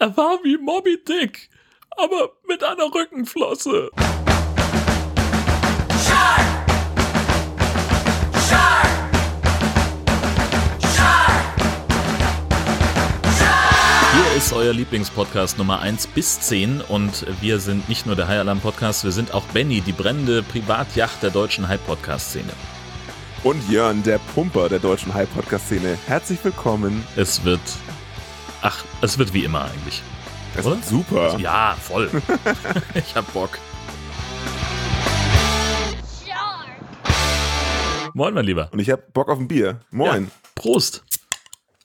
Er war wie Moby Dick, aber mit einer Rückenflosse. Hier ist euer Lieblingspodcast Nummer 1 bis 10 und wir sind nicht nur der High Alarm Podcast, wir sind auch Benny, die brennende Privatjacht der deutschen High Podcast Szene. Und Jörn, der Pumper der deutschen High Podcast Szene. Herzlich willkommen. Es wird, ach, es wird wie immer eigentlich. Das Oder? super. Ja, voll. ich hab Bock. Moin, mein Lieber. Und ich hab Bock auf ein Bier. Moin. Ja, Prost.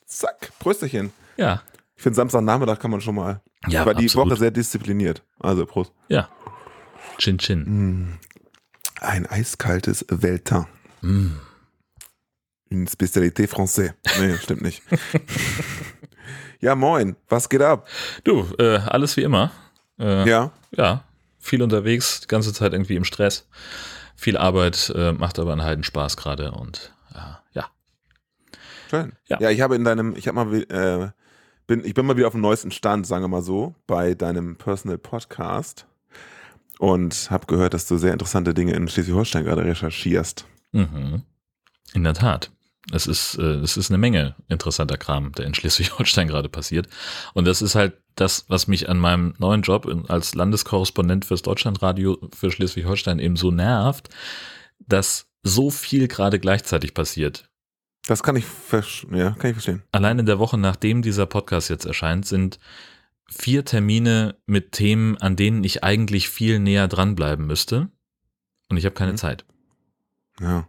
Zack. Prösterchen. Ja, Ich finde, Samstagnachmittag kann man schon mal. Ja, War die absolut. Woche sehr diszipliniert. Also, Prost. ja. Chin Chin. Ein eiskaltes Veltin. Mm. Une Spezialité française. Nee, stimmt nicht. ja, moin. Was geht ab? Du, äh, alles wie immer. Äh, Ja. ja, viel unterwegs, die ganze Zeit irgendwie im Stress. Viel Arbeit, äh, macht aber einen Heiden Spaß gerade und äh, ja. Schön. Ja. Ja, ich habe in deinem, ich habe mal, äh, bin, ich bin mal wieder auf dem neuesten Stand, sagen wir mal so, bei deinem Personal Podcast und habe gehört, dass du sehr interessante Dinge in Schleswig-Holstein gerade recherchierst. Mhm. In der Tat. Es ist, äh, es ist eine Menge interessanter Kram, der in Schleswig-Holstein gerade passiert. Und das ist halt das, was mich an meinem neuen Job als Landeskorrespondent fürs Deutschlandradio für Schleswig-Holstein eben so nervt, dass so viel gerade gleichzeitig passiert. Das kann ich, ja, kann ich verstehen. Allein in der Woche, nachdem dieser Podcast jetzt erscheint, sind vier Termine mit Themen, an denen ich eigentlich viel näher dranbleiben müsste. Und ich habe keine Mhm. Zeit. Ja.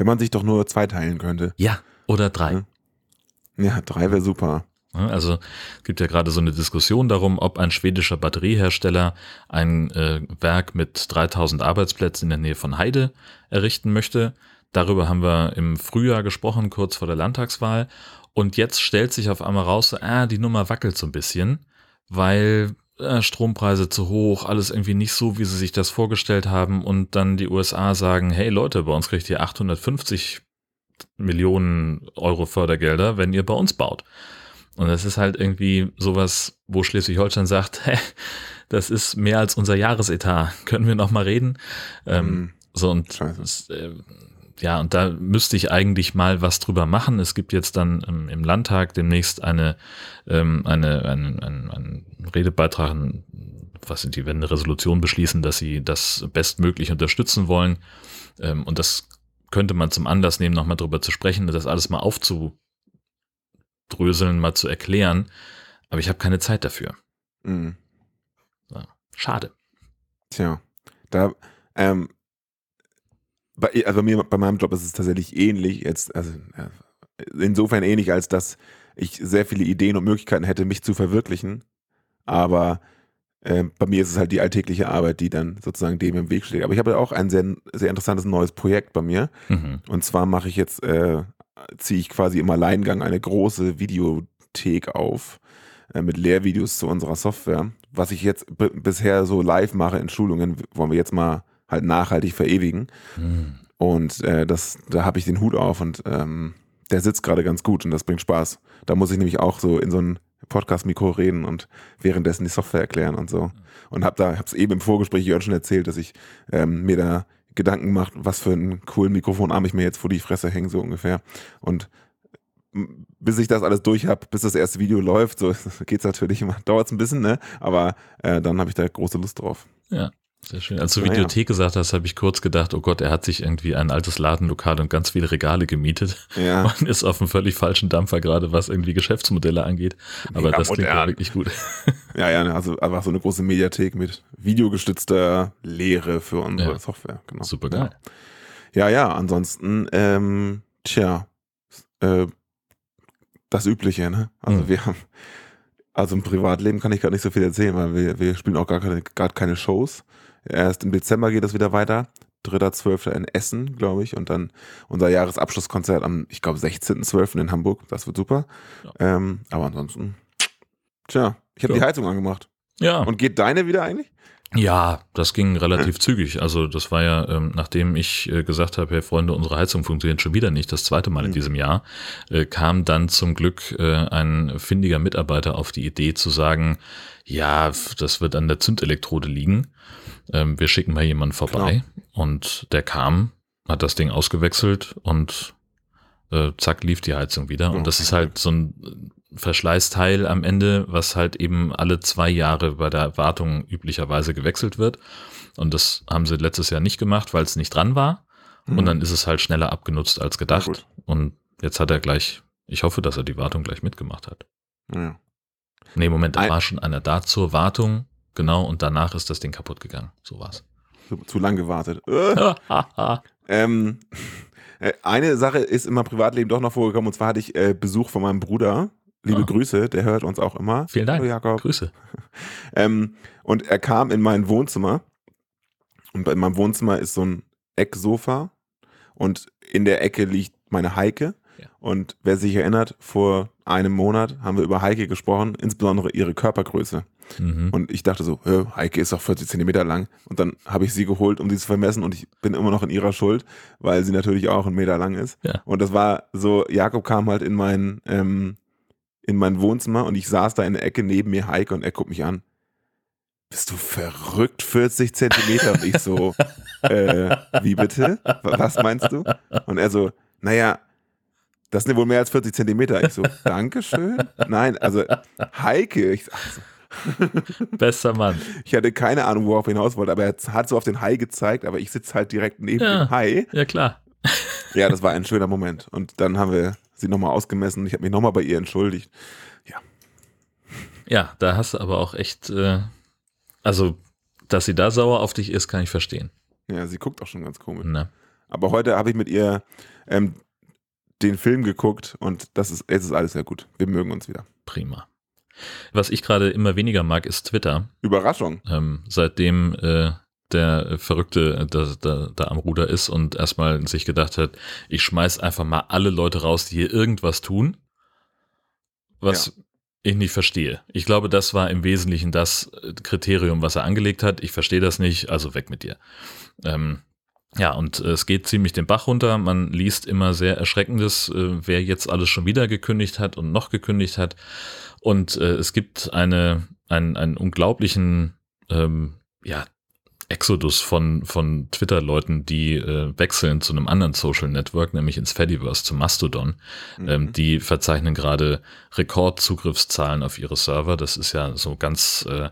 Wenn man sich doch nur zweiteilen könnte. Ja, oder drei. Ja, drei wäre super. Also es gibt ja gerade so eine Diskussion darum, ob ein schwedischer Batteriehersteller ein äh, Werk mit 3000 Arbeitsplätzen in der Nähe von Heide errichten möchte. Darüber haben wir im Frühjahr gesprochen, kurz vor der Landtagswahl. Und jetzt stellt sich auf einmal raus, ah, die Nummer wackelt so ein bisschen, weil äh, Strompreise zu hoch, alles irgendwie nicht so, wie sie sich das vorgestellt haben. Und dann die USA sagen, hey Leute, bei uns kriegt ihr 850 Millionen Euro Fördergelder, wenn ihr bei uns baut. Und das ist halt irgendwie sowas, wo Schleswig-Holstein sagt, hä, das ist mehr als unser Jahresetat. Können wir noch mal reden? Ähm, Hm. so und das, äh, ja, und da müsste ich eigentlich mal was drüber machen. Es gibt jetzt dann ähm, im Landtag demnächst eine, ähm, eine, einen ein, ein Redebeitrag, was sind die, werden eine Resolution beschließen, dass sie das bestmöglich unterstützen wollen. Ähm, und das könnte man zum Anlass nehmen, nochmal drüber zu sprechen, das alles mal aufzudröseln, mal zu erklären. Aber ich habe keine Zeit dafür. Mhm. Schade. Tja, da, ähm, bei, also bei mir, bei meinem Job ist es tatsächlich ähnlich, jetzt, also ja, insofern ähnlich, als dass ich sehr viele Ideen und Möglichkeiten hätte, mich zu verwirklichen, aber ähm, bei mir ist es halt die alltägliche Arbeit, die dann sozusagen dem im Weg steht. Aber ich habe auch ein sehr, sehr interessantes neues Projekt bei mir. Mhm. Und zwar mache ich jetzt, äh, ziehe ich quasi im Alleingang eine große Videothek auf äh, mit Lehrvideos zu unserer Software. Was ich jetzt bisher so live mache in Schulungen, wollen wir jetzt mal halt nachhaltig verewigen. Mhm. Und äh, das, da habe ich den Hut auf und ähm, der sitzt gerade ganz gut und das bringt Spaß. Da muss ich nämlich auch so in so ein Podcast-Mikro reden und währenddessen die Software erklären und so. Und habe da, habe es eben im Vorgespräch Jörn schon erzählt, dass ich ähm, mir da Gedanken mache, was für einen coolen Mikrofonarm ich mir jetzt vor die Fresse hänge, so ungefähr. Und bis ich das alles durch habe, bis das erste Video läuft, so geht's natürlich immer, dauert es ein bisschen, ne? Aber äh, dann habe ich da große Lust drauf. Ja, sehr schön. Als du Naja. Videothek gesagt hast, habe ich kurz gedacht, oh Gott, er hat sich irgendwie ein altes Ladenlokal und ganz viele Regale gemietet Ja. und ist auf einem völlig falschen Dampfer gerade, was irgendwie Geschäftsmodelle angeht. Aber Mega das klingt ja modern. wirklich gut. Ja, ja, ne, also einfach so eine große Mediathek mit videogestützter Lehre für unsere Ja. Software. Genau. Super geil. Ja, ja, ansonsten, ähm, tja, äh, das Übliche, ne? Also Mhm. wir haben, also im Privatleben kann ich gar nicht so viel erzählen, weil wir, wir spielen auch gar keine, gar keine Shows. Erst im Dezember geht es wieder weiter. 3.12. in Essen, glaube ich, und dann unser Jahresabschlusskonzert am, ich glaube, 16.12. in Hamburg. Das wird super. Ähm, aber ansonsten, tja, ich habe Ja. die Heizung angemacht. Ja, Und geht deine wieder eigentlich? Ja, das ging relativ zügig. Also das war ja, ähm, nachdem ich äh, gesagt habe, hey Freunde, unsere Heizung funktioniert schon wieder nicht, das zweite Mal in Mhm. diesem Jahr, äh, kam dann zum Glück äh, ein findiger Mitarbeiter auf die Idee zu sagen, ja, das wird an der Zündelektrode liegen. Ähm, wir schicken mal jemanden vorbei. Und der kam, hat das Ding ausgewechselt und äh, zack, lief die Heizung wieder. Und das ist halt so ein Verschleißteil am Ende, was halt eben alle zwei Jahre bei der Wartung üblicherweise gewechselt wird. Und das haben sie letztes Jahr nicht gemacht, weil es nicht dran war. Und dann ist es halt schneller abgenutzt als Mhm. Gedacht. Und jetzt hat er gleich, ich hoffe, dass er die Wartung gleich mitgemacht hat. Ja. Nee, Moment, da war schon einer da zur Wartung. Genau, und danach ist das Ding kaputt gegangen. So war's. Zu, zu lang gewartet. Äh. Ähm, äh, eine Sache ist in meinem Privatleben doch noch vorgekommen, und zwar hatte ich äh, Besuch von meinem Bruder. Liebe Ah. Grüße, der hört uns auch immer. Vielen Dank. Hallo Jakob. Grüße. Ähm, und er kam in mein Wohnzimmer. Und in meinem Wohnzimmer ist so ein Ecksofa. Und in der Ecke liegt meine Heike. Ja. Und wer sich erinnert, vor einem Monat haben wir über Heike gesprochen, insbesondere ihre Körpergröße. Mhm. Und ich dachte so, "Hä, Heike ist doch 40 Zentimeter lang. Und dann habe ich sie geholt, um sie zu vermessen. Und ich bin immer noch in ihrer Schuld, weil sie natürlich auch einen Meter lang ist. Ja. Und das war so, Jakob kam halt in mein, ähm, in mein Wohnzimmer und ich saß da in der Ecke neben mir, Heike, und er guckt mich an. Bist du verrückt, 40 Zentimeter? Und ich so, äh, wie bitte? Wa- Was meinst du? Und er so, naja, das sind ja wohl mehr als 40 Zentimeter. Ich so, Dankeschön. Nein, also Heike, ich, ach so, Bester Mann. ich hatte keine Ahnung, worauf er hinaus wollte, aber er hat so auf den Hai gezeigt, aber ich sitze halt direkt neben Ja. dem Hai. Ja, klar. Ja, das war ein schöner Moment. Und dann haben wir sie nochmal ausgemessen. Ich habe mich nochmal bei ihr entschuldigt. Ja, da hast du aber auch echt, äh, also, dass sie da sauer auf dich ist, kann ich verstehen. Ja, sie guckt auch schon ganz komisch. Ne? Aber heute habe ich mit ihr ähm, den Film geguckt und das ist, es ist alles sehr gut. Wir mögen uns wieder. Prima. Was ich gerade immer weniger mag, ist Twitter. Überraschung. Ähm, seitdem äh, der Verrückte da, da, da am Ruder ist und erstmal sich gedacht hat, ich schmeiß einfach mal alle Leute raus, die hier irgendwas tun, was ich nicht verstehe. Ich glaube, das war im Wesentlichen das äh, Kriterium, was er angelegt hat. Ich verstehe das nicht, also weg mit dir. Ähm, ja, und äh, es geht ziemlich den Bach runter. Man liest immer sehr Erschreckendes, äh, wer jetzt alles schon wieder gekündigt hat und noch gekündigt hat. Und äh, es gibt eine, einen, einen unglaublichen, ähm, ja, Exodus von, von Twitter-Leuten, die äh, wechseln zu einem anderen Social Network, nämlich ins Fediverse, zu Mastodon. Ähm, Mhm. die verzeichnen gerade Rekordzugriffszahlen auf ihre Server. Das ist ja so ganz äh,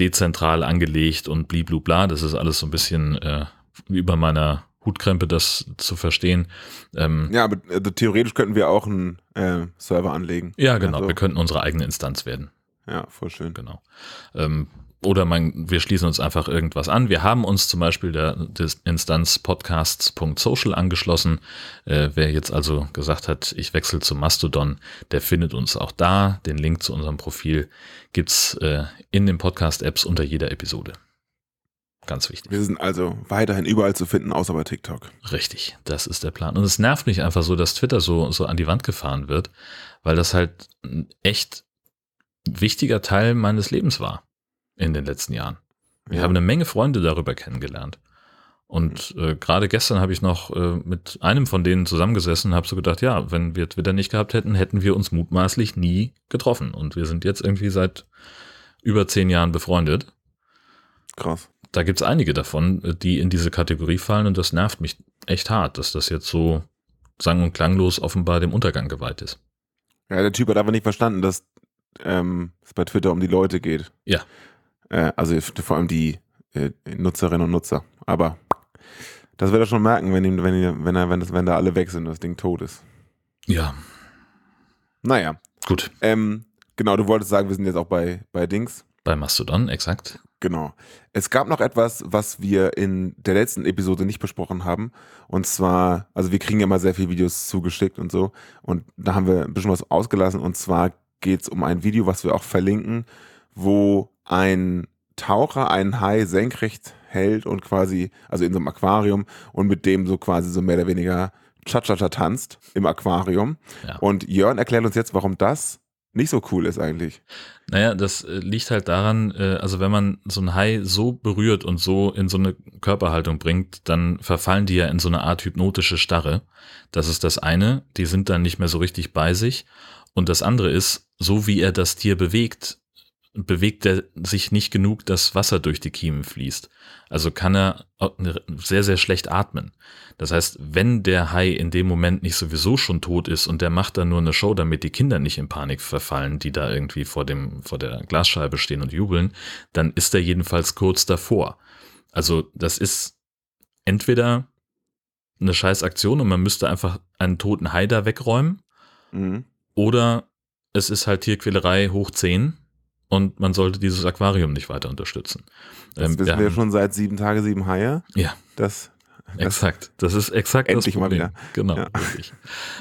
dezentral angelegt und bliblubla. Das ist alles so ein bisschen äh, über meiner Hutkrempe, das zu verstehen. Ähm, Ja, aber äh, theoretisch könnten wir auch einen äh, Server anlegen. ja, genau. Also, Wir könnten unsere eigene Instanz werden. ja, voll schön. Genau. Ähm, oder man, wir schließen uns einfach irgendwas an. Wir haben uns zum Beispiel der, des Instanz podcasts.social angeschlossen. Äh, wer jetzt also gesagt hat, ich wechsle zu Mastodon, der findet uns auch da. Den Link zu unserem Profil gibt's äh, in den Podcast-Apps unter jeder Episode. Ganz wichtig. Wir sind also weiterhin überall zu finden, außer bei TikTok. Richtig, das ist der Plan. Und es nervt mich einfach so, dass Twitter so, so an die Wand gefahren wird, weil das halt ein echt wichtiger Teil meines Lebens war in den letzten Jahren. Ich Ja. habe eine Menge Freunde darüber kennengelernt. Und äh, gerade gestern habe ich noch äh, mit einem von denen zusammengesessen und habe so gedacht, ja, wenn wir Twitter nicht gehabt hätten, hätten wir uns mutmaßlich nie getroffen. Und wir sind jetzt irgendwie seit über zehn Jahren befreundet. Krass. Da gibt's einige davon, die in diese Kategorie fallen und das nervt mich echt hart, dass das jetzt so sang- und klanglos offenbar dem Untergang geweiht ist. Ja, der Typ hat aber nicht verstanden, dass ähm, es bei Twitter um die Leute geht. Ja. Äh, also vor allem die äh, Nutzerinnen und Nutzer. Aber das wird er schon merken, wenn, ihm, wenn, ihm, wenn, er, wenn, das, wenn da alle weg sind und das Ding tot ist. Ja, Naja, gut. ähm, genau, du wolltest sagen, wir sind jetzt auch bei, bei Dings. Bei Mastodon, exakt. Genau. Es gab noch etwas, was wir in der letzten Episode nicht besprochen haben. Und zwar, also wir kriegen ja immer sehr viele Videos zugeschickt und so. Und da haben wir ein bisschen was ausgelassen. Und zwar geht es um ein Video, was wir auch verlinken, wo ein Taucher einen Hai senkrecht hält und quasi, also in so einem Aquarium und mit dem so quasi so mehr oder weniger Cha-Cha-Cha tanzt im Aquarium. Ja. Und Jörn erklärt uns jetzt, warum das nicht so cool ist eigentlich. Naja, das äh, liegt halt daran, äh, also wenn man so ein Hai so berührt und so in so eine Körperhaltung bringt, dann verfallen die ja in so eine Art hypnotische Starre. Das ist das eine, die sind dann nicht mehr so richtig bei sich. Und das andere ist, so wie er das Tier bewegt, bewegt er sich nicht genug, dass Wasser durch die Kiemen fließt. Also kann er sehr, sehr schlecht atmen. Das heißt, wenn der Hai in dem Moment nicht sowieso schon tot ist und der macht dann nur eine Show, damit die Kinder nicht in Panik verfallen, die da irgendwie vor dem, vor der Glasscheibe stehen und jubeln, dann ist er jedenfalls kurz davor. Also das ist entweder eine scheiß Aktion und man müsste einfach einen toten Hai da wegräumen mhm. oder es ist halt Tierquälerei hoch 10 und man sollte dieses Aquarium nicht weiter unterstützen. Das ähm, wissen wir, wir schon seit sieben Tage, sieben Haie. Ja. Das, das exakt. Das ist exakt endlich das Problem. Mal wieder. Genau, ja.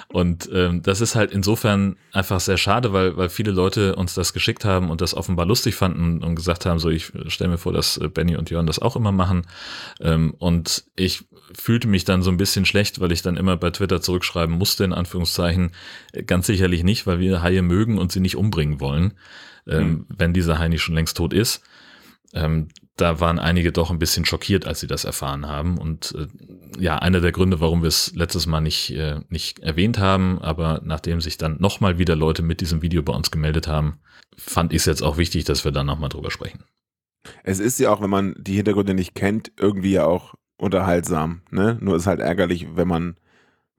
Und ähm, das ist halt insofern einfach sehr schade, weil, weil viele Leute uns das geschickt haben und das offenbar lustig fanden und gesagt haben, so ich stelle mir vor, dass äh, Benny und Jörn das auch immer machen. Ähm, und ich fühlte mich dann so ein bisschen schlecht, weil ich dann immer bei Twitter zurückschreiben musste, in Anführungszeichen. Ganz sicherlich nicht, weil wir Haie mögen und sie nicht umbringen wollen ähm, mhm. wenn dieser Heini schon längst tot ist. Ähm, da waren einige doch ein bisschen schockiert, als sie das erfahren haben. Und äh, ja, einer der Gründe, warum wir es letztes Mal nicht, äh, nicht erwähnt haben, aber nachdem sich dann nochmal wieder Leute mit diesem Video bei uns gemeldet haben, fand ich es jetzt auch wichtig, dass wir da nochmal drüber sprechen. Es ist ja auch, wenn man die Hintergründe nicht kennt, irgendwie ja auch unterhaltsam. Ne? Nur ist halt ärgerlich, wenn man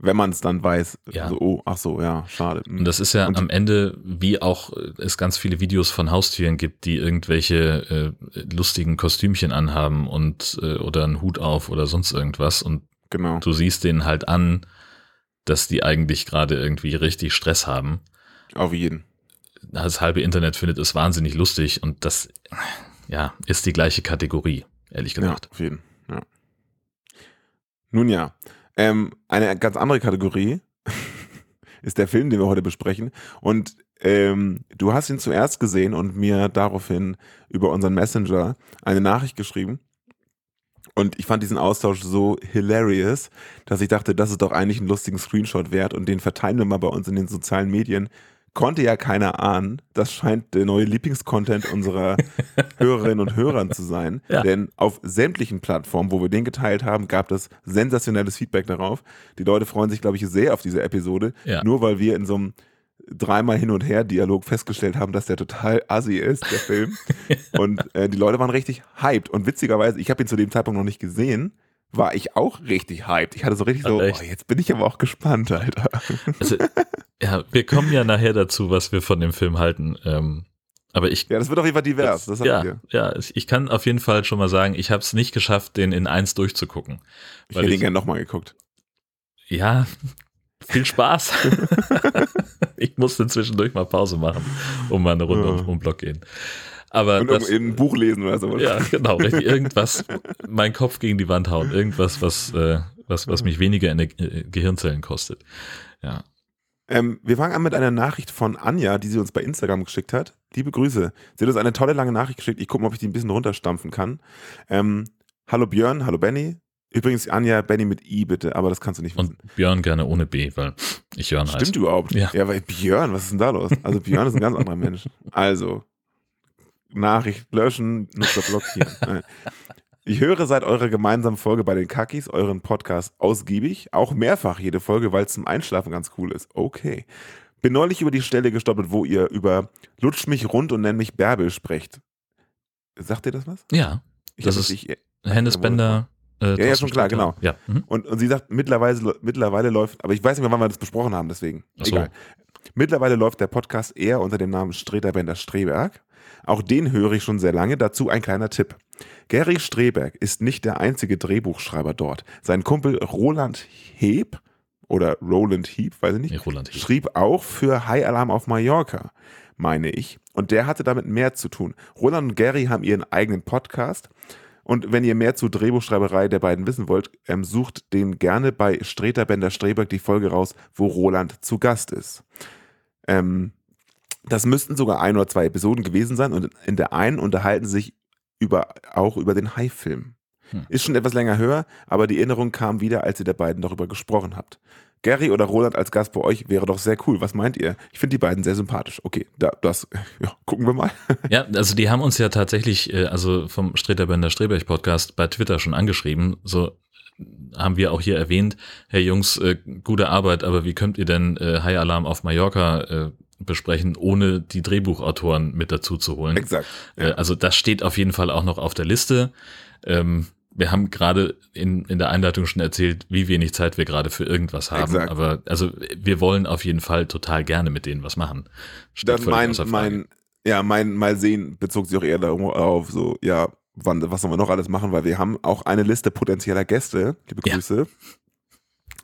wenn man es dann weiß. Ja. Also, oh, ach so, ja, schade. Und das ist ja und am Ende, wie auch es ganz viele Videos von Haustieren gibt, die irgendwelche äh, lustigen Kostümchen anhaben und äh, oder einen Hut auf oder sonst irgendwas. Und genau. du siehst denen halt an, dass die eigentlich gerade irgendwie richtig Stress haben. Auf jeden. Das halbe Internet findet es wahnsinnig lustig und das ja, ist die gleiche Kategorie, ehrlich gesagt. Ja, auf jeden. Ja. Nun ja, ähm, eine ganz andere Kategorie ist der Film, den wir heute besprechen. Und ähm, du hast ihn zuerst gesehen und mir daraufhin über unseren Messenger eine Nachricht geschrieben. Und ich fand diesen Austausch so hilarious, dass ich dachte, das ist doch eigentlich ein lustigen Screenshot wert und den verteilen wir mal bei uns in den sozialen Medien konnte ja keiner ahnen. Das scheint der neue Lieblingscontent unserer Hörerinnen und Hörern zu sein. Ja. Denn auf sämtlichen Plattformen, wo wir den geteilt haben, gab es sensationelles Feedback darauf. Die Leute freuen sich, glaube ich, sehr auf diese Episode. Ja. Nur weil wir in so einem dreimal hin und her Dialog festgestellt haben, dass der total assi ist, der Film. und äh, die Leute waren richtig hyped. Und witzigerweise, ich habe ihn zu dem Zeitpunkt noch nicht gesehen war ich auch richtig hyped. Ich hatte so richtig so, oh, jetzt bin ich aber auch gespannt, Alter. Also, ja, wir kommen ja nachher dazu, was wir von dem Film halten. Ähm, aber ich. Ja, das wird auf jeden Fall divers. Das, das ja, wir. ja, ich kann auf jeden Fall schon mal sagen, ich habe es nicht geschafft, den in eins durchzugucken. Ich hätte ihn gerne nochmal geguckt. Ja, viel Spaß. ich musste zwischendurch mal Pause machen, um mal eine Runde ja. um den Block gehen. Aber und das, ein Buch lesen oder so. Ja, genau. Irgendwas, mein Kopf gegen die Wand hauen. Irgendwas, was, äh, was, was mich weniger in äh, Gehirnzellen kostet. Ja. Ähm, wir fangen an mit einer Nachricht von Anja, die sie uns bei Instagram geschickt hat. Liebe Grüße. Sie hat uns eine tolle lange Nachricht geschickt. Ich gucke mal, ob ich die ein bisschen runterstampfen kann. Ähm, hallo Björn, hallo Benny. Übrigens, Anja, Benny mit I bitte, aber das kannst du nicht wissen. Und Björn gerne ohne B, weil ich Jörn heiße. Stimmt überhaupt? Ja. ja, weil Björn, was ist denn da los? Also Björn ist ein ganz anderer Mensch. Also, Nachricht löschen, Nutzer blockieren. Ich höre seit eurer gemeinsamen Folge bei den Kakis euren Podcast ausgiebig, auch mehrfach jede Folge, weil es zum Einschlafen ganz cool ist. Okay. Bin neulich über die Stelle gestoppelt, wo ihr über Lutsch mich rund und nenn mich Bärbel sprecht. Sagt ihr das was? Ja. Ich das ist ich, Hennes Bender. Äh, ja, ja, schon klar, genau. Ja. Mhm. Und, und sie sagt, mittlerweile, mittlerweile läuft, aber ich weiß nicht mehr, wann wir das besprochen haben, deswegen. So. Egal. Mittlerweile läuft der Podcast eher unter dem Namen Streter Bender Streberg. Auch den höre ich schon sehr lange. Dazu ein kleiner Tipp. Gary Streberg ist nicht der einzige Drehbuchschreiber dort. Sein Kumpel Roland Heb oder Roland Heep, weiß ich nicht, nee, schrieb auch für High Alarm auf Mallorca, meine ich. Und der hatte damit mehr zu tun. Roland und Gary haben ihren eigenen Podcast. Und wenn ihr mehr zur Drehbuchschreiberei der beiden wissen wollt, ähm, sucht den gerne bei Streter Bender Streberg die Folge raus, wo Roland zu Gast ist. Ähm, das müssten sogar ein oder zwei Episoden gewesen sein und in der einen unterhalten sie sich über, auch über den Hai-Film. Hm. Ist schon etwas länger höher, aber die Erinnerung kam wieder, als ihr der beiden darüber gesprochen habt. Gary oder Roland als Gast bei euch wäre doch sehr cool. Was meint ihr? Ich finde die beiden sehr sympathisch. Okay, da, das, ja, gucken wir mal. Ja, also die haben uns ja tatsächlich, äh, also vom Streterbender Streberch Podcast bei Twitter schon angeschrieben. So haben wir auch hier erwähnt, Herr Jungs, äh, gute Arbeit, aber wie könnt ihr denn äh, High Alarm auf Mallorca äh, besprechen, ohne die Drehbuchautoren mit dazu zu holen? Exakt. Äh, also das steht auf jeden Fall auch noch auf der Liste. Ähm, wir haben gerade in, in der Einleitung schon erzählt, wie wenig Zeit wir gerade für irgendwas haben. Exakt. Aber also wir wollen auf jeden Fall total gerne mit denen was machen. Steht völlig mein, mein, ja, mein Mal sehen bezog sich auch eher darauf, so, ja, wann, was sollen wir noch alles machen, weil wir haben auch eine Liste potenzieller Gäste. Liebe Ja. Grüße.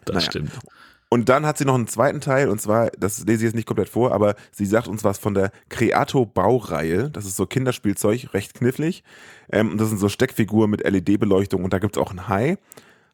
das naja. stimmt. Und dann hat sie noch einen zweiten Teil, und zwar, das lese ich jetzt nicht komplett vor, aber sie sagt uns was von der Creato-Baureihe. Das ist so Kinderspielzeug, recht knifflig. Ähm, und das sind so Steckfiguren mit LED-Beleuchtung und da gibt es auch ein Hai.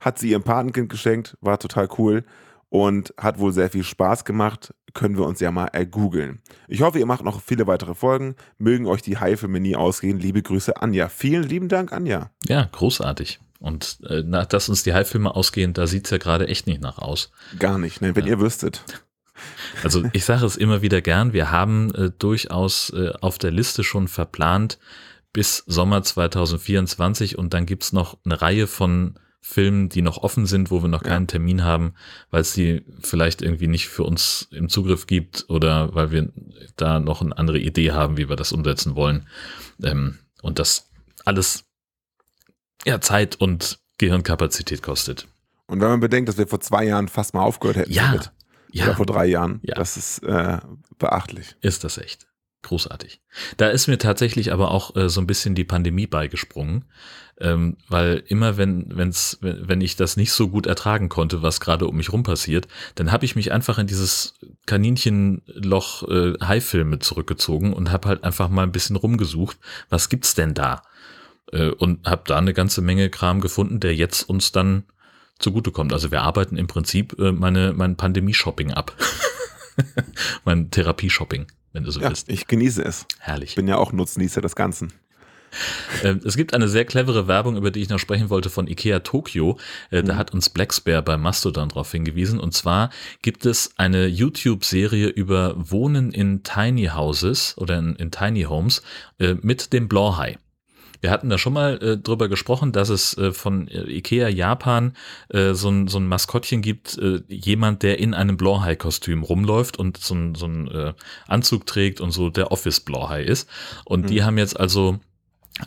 Hat sie ihrem Patenkind geschenkt, war total cool und hat wohl sehr viel Spaß gemacht. Können wir uns ja mal ergoogeln. Ich hoffe, ihr macht noch viele weitere Folgen. Mögen euch die Hai-Filme nie ausgehen. Liebe Grüße, Anja. Vielen lieben Dank, Anja. Ja, großartig. Und äh, nach, dass uns die Halbfilme ausgehen, da sieht's ja gerade echt nicht nach aus. Gar nicht, ne? wenn ihr wüsstet. Also ich sage es immer wieder gern, wir haben äh, durchaus äh, auf der Liste schon verplant bis Sommer 2024 und dann gibt's noch eine Reihe von Filmen, die noch offen sind, wo wir noch Ja. keinen Termin haben, weil es die vielleicht irgendwie nicht für uns im Zugriff gibt oder weil wir da noch eine andere Idee haben, wie wir das umsetzen wollen. Ähm, und das alles ja Zeit und Gehirnkapazität kostet. Und wenn man bedenkt, dass wir vor zwei Jahren fast mal aufgehört hätten Ja, damit, oder ja, vor drei Jahren, Ja. das ist äh, beachtlich. ist das echt. Großartig. Da ist mir tatsächlich aber auch äh, so ein bisschen die Pandemie beigesprungen, ähm, weil immer wenn, wenn's, wenn wenn ich das nicht so gut ertragen konnte, was gerade um mich rum passiert, dann habe ich mich einfach in dieses Kaninchenloch äh, Haifilme zurückgezogen und habe halt einfach mal ein bisschen rumgesucht, was gibt's denn da? Äh, und habe da eine ganze Menge Kram gefunden, der jetzt uns dann zugutekommt. Also wir arbeiten im Prinzip äh, meine, mein Pandemie-Shopping ab. mein Therapie-Shopping, wenn du so Ja, willst. ich genieße es. Herrlich. Ich bin ja auch Nutznießer des Ganzen. Ähm, es gibt eine sehr clevere Werbung, über die ich noch sprechen wollte, von Ikea Tokyo. Äh, Da hat uns Blacksbear bei Mastodon darauf hingewiesen. Und zwar gibt es eine YouTube-Serie über Wohnen in Tiny Houses oder in, in Tiny Homes äh, mit dem Blauhai. Wir hatten da schon mal äh, drüber gesprochen, dass es äh, von äh, Ikea Japan äh, so, ein, so ein Maskottchen gibt, äh, jemand, der in einem Blauhai-Kostüm rumläuft und so ein, so ein äh, Anzug trägt und so der Office-Blauhai ist. Und die haben jetzt also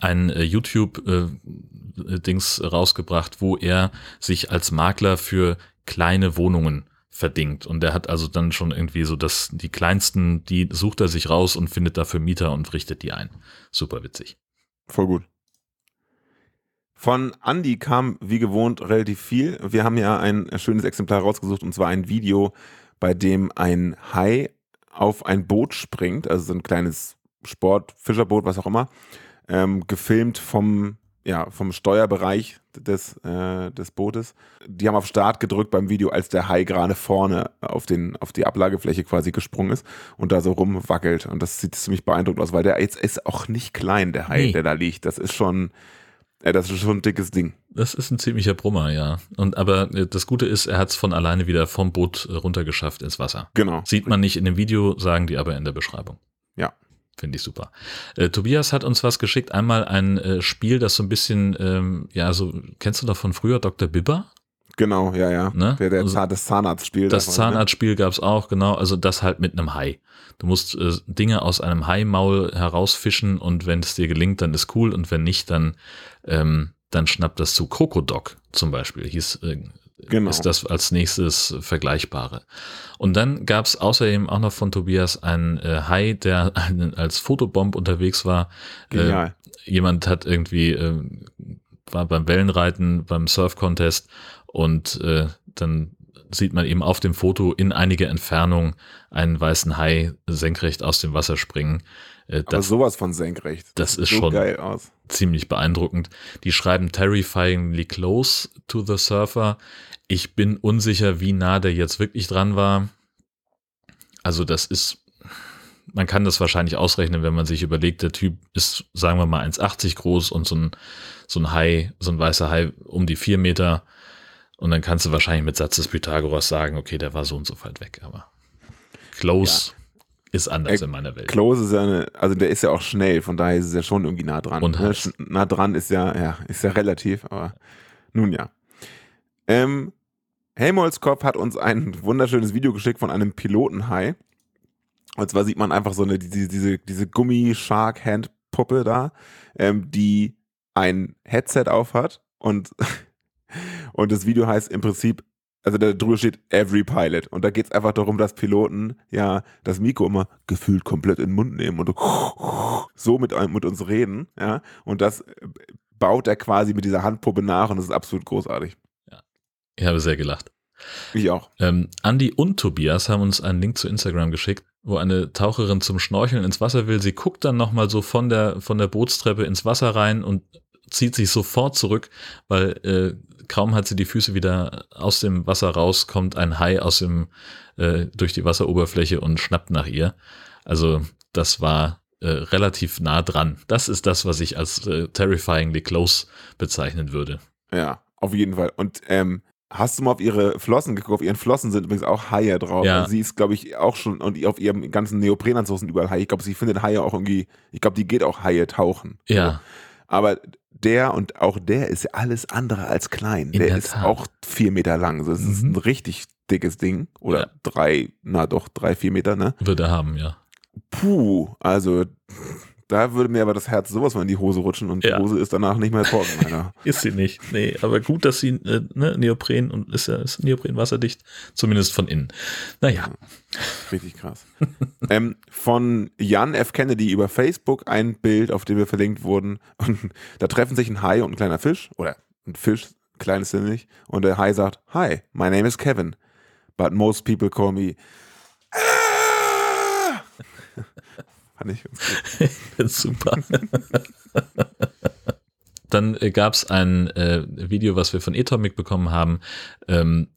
ein YouTube-Dings rausgebracht, wo er sich als Makler für kleine Wohnungen verdingt. Und er hat also dann schon irgendwie so das, die kleinsten, die sucht er sich raus und findet dafür Mieter und richtet die ein. Super witzig. Voll gut. Von Andy kam wie gewohnt relativ viel. Wir haben ja ein schönes Exemplar rausgesucht und zwar ein Video, bei dem ein Hai auf ein Boot springt, also so ein kleines Sport, Fischerboot, was auch immer, ähm, gefilmt vom, ja, vom Steuerbereich des, äh, des Bootes. Die haben auf Start gedrückt beim Video, als der Hai gerade vorne auf, den, auf die Ablagefläche quasi gesprungen ist und da so rumwackelt. Und das sieht ziemlich beeindruckend aus, weil der jetzt ist auch nicht klein, der Hai, Nee. der da liegt. Das ist schon, äh, das ist schon ein dickes Ding. Das ist ein ziemlicher Brummer, ja. Und aber äh, das Gute ist, er hat es von alleine wieder vom Boot äh, runtergeschafft ins Wasser. Genau. Sieht man nicht in dem Video, sagen die aber in der Beschreibung. Ja. Finde ich super. Äh, Tobias hat uns was geschickt. Einmal ein äh, Spiel, das so ein bisschen, ähm, ja, so, kennst du doch von früher Dr. Bibber? Genau, ja, ja. Ne? Der, der Also- das Zahnarztspiel. Das davon, ne? Zahnarztspiel gab's auch, genau. Also das halt mit einem Hai. Du musst äh, Dinge aus einem Haimaul herausfischen und wenn es dir gelingt, dann ist cool und wenn nicht, dann, ähm, dann schnappt das zu Krokodok zum Beispiel. Hieß, äh, Genau. ist das als nächstes Vergleichbare. Und dann gab's außerdem auch noch von Tobias einen äh, Hai, der als Fotobomb unterwegs war. Genial. Äh, jemand hat irgendwie, äh, war beim Wellenreiten, beim Surf-Contest und äh, dann sieht man eben auf dem Foto in einiger Entfernung einen weißen Hai senkrecht aus dem Wasser springen. Äh, Aber das sowas von senkrecht. das sieht ist so schon- ziemlich beeindruckend. Die schreiben terrifyingly close to the surfer. Ich bin unsicher, wie nah der jetzt wirklich dran war. Also das ist, man kann das wahrscheinlich ausrechnen, wenn man sich überlegt, der Typ ist, sagen wir mal, 1,80 groß und so ein, so ein Hai, so ein weißer Hai um die vier Meter. Und dann kannst du wahrscheinlich mit Satz des Pythagoras sagen, okay, der war so und so weit weg, aber close ja. ist anders äh, in meiner Welt. Close ist ja eine, also der ist ja auch schnell, von daher ist es ja schon irgendwie nah dran. Und ne? Nah dran ist ja, ja, ist ja relativ, aber nun ja. Ähm, Helmholtz-Kopf hat uns ein wunderschönes Video geschickt von einem Pilotenhai. Und zwar sieht man einfach so eine, diese, diese, diese Gummi-Shark-Hand-Puppe da, ähm, die ein Headset aufhat und, und das Video heißt im Prinzip, also da drüber steht Every Pilot. Und da geht es einfach darum, dass Piloten ja das Mikro immer gefühlt komplett in den Mund nehmen und so mit, mit uns reden, ja. Und das baut er quasi mit dieser Handpuppe nach und das ist absolut großartig. Ich habe sehr gelacht. Ich auch. Ähm, Andi und Tobias haben uns einen Link zu Instagram geschickt, wo eine Taucherin zum Schnorcheln ins Wasser will. Sie guckt dann nochmal so von der, von der Bootstreppe ins Wasser rein und zieht sich sofort zurück, weil äh, kaum hat sie die Füße wieder aus dem Wasser raus, kommt ein Hai aus dem, äh, durch die Wasseroberfläche und schnappt nach ihr. Also das war äh, relativ nah dran. Das ist das, was ich als äh, terrifyingly close bezeichnen würde. Ja, auf jeden Fall. Und ähm, Hast du mal auf ihre Flossen geguckt? Auf ihren Flossen sind übrigens auch Haie drauf. Ja. Also sie ist, glaube ich, auch schon, und auf ihrem ganzen Neoprenanzug sind überall Haie. Ich glaube, sie findet Haie auch irgendwie, ich glaube, die geht auch Haie tauchen. Ja. So. Aber der und auch der ist alles andere als klein. In der, der ist auch vier Meter lang. Das mhm. ist ein richtig dickes Ding. Oder ja. drei, na doch, drei, vier Meter, ne? Würde er haben, ja. Puh, also da würde mir aber das Herz sowas mal in die Hose rutschen und ja. die Hose ist danach nicht mehr trocken. Alter. ist sie nicht. Nee, aber gut, dass sie äh, ne, Neopren und ist ja ist Neopren wasserdicht, zumindest von innen. Naja. Richtig krass. ähm, von Jan F. Kennedy über Facebook ein Bild, auf dem wir verlinkt wurden. Und da treffen sich ein Hai und ein kleiner Fisch. Oder ein Fisch, kleines sind nicht. Und der Hai sagt, Hi, my name is Kevin. But most people call me Fand ich. Super. Dann äh, gab es ein äh, Video, was wir von Atomic bekommen haben, ähm,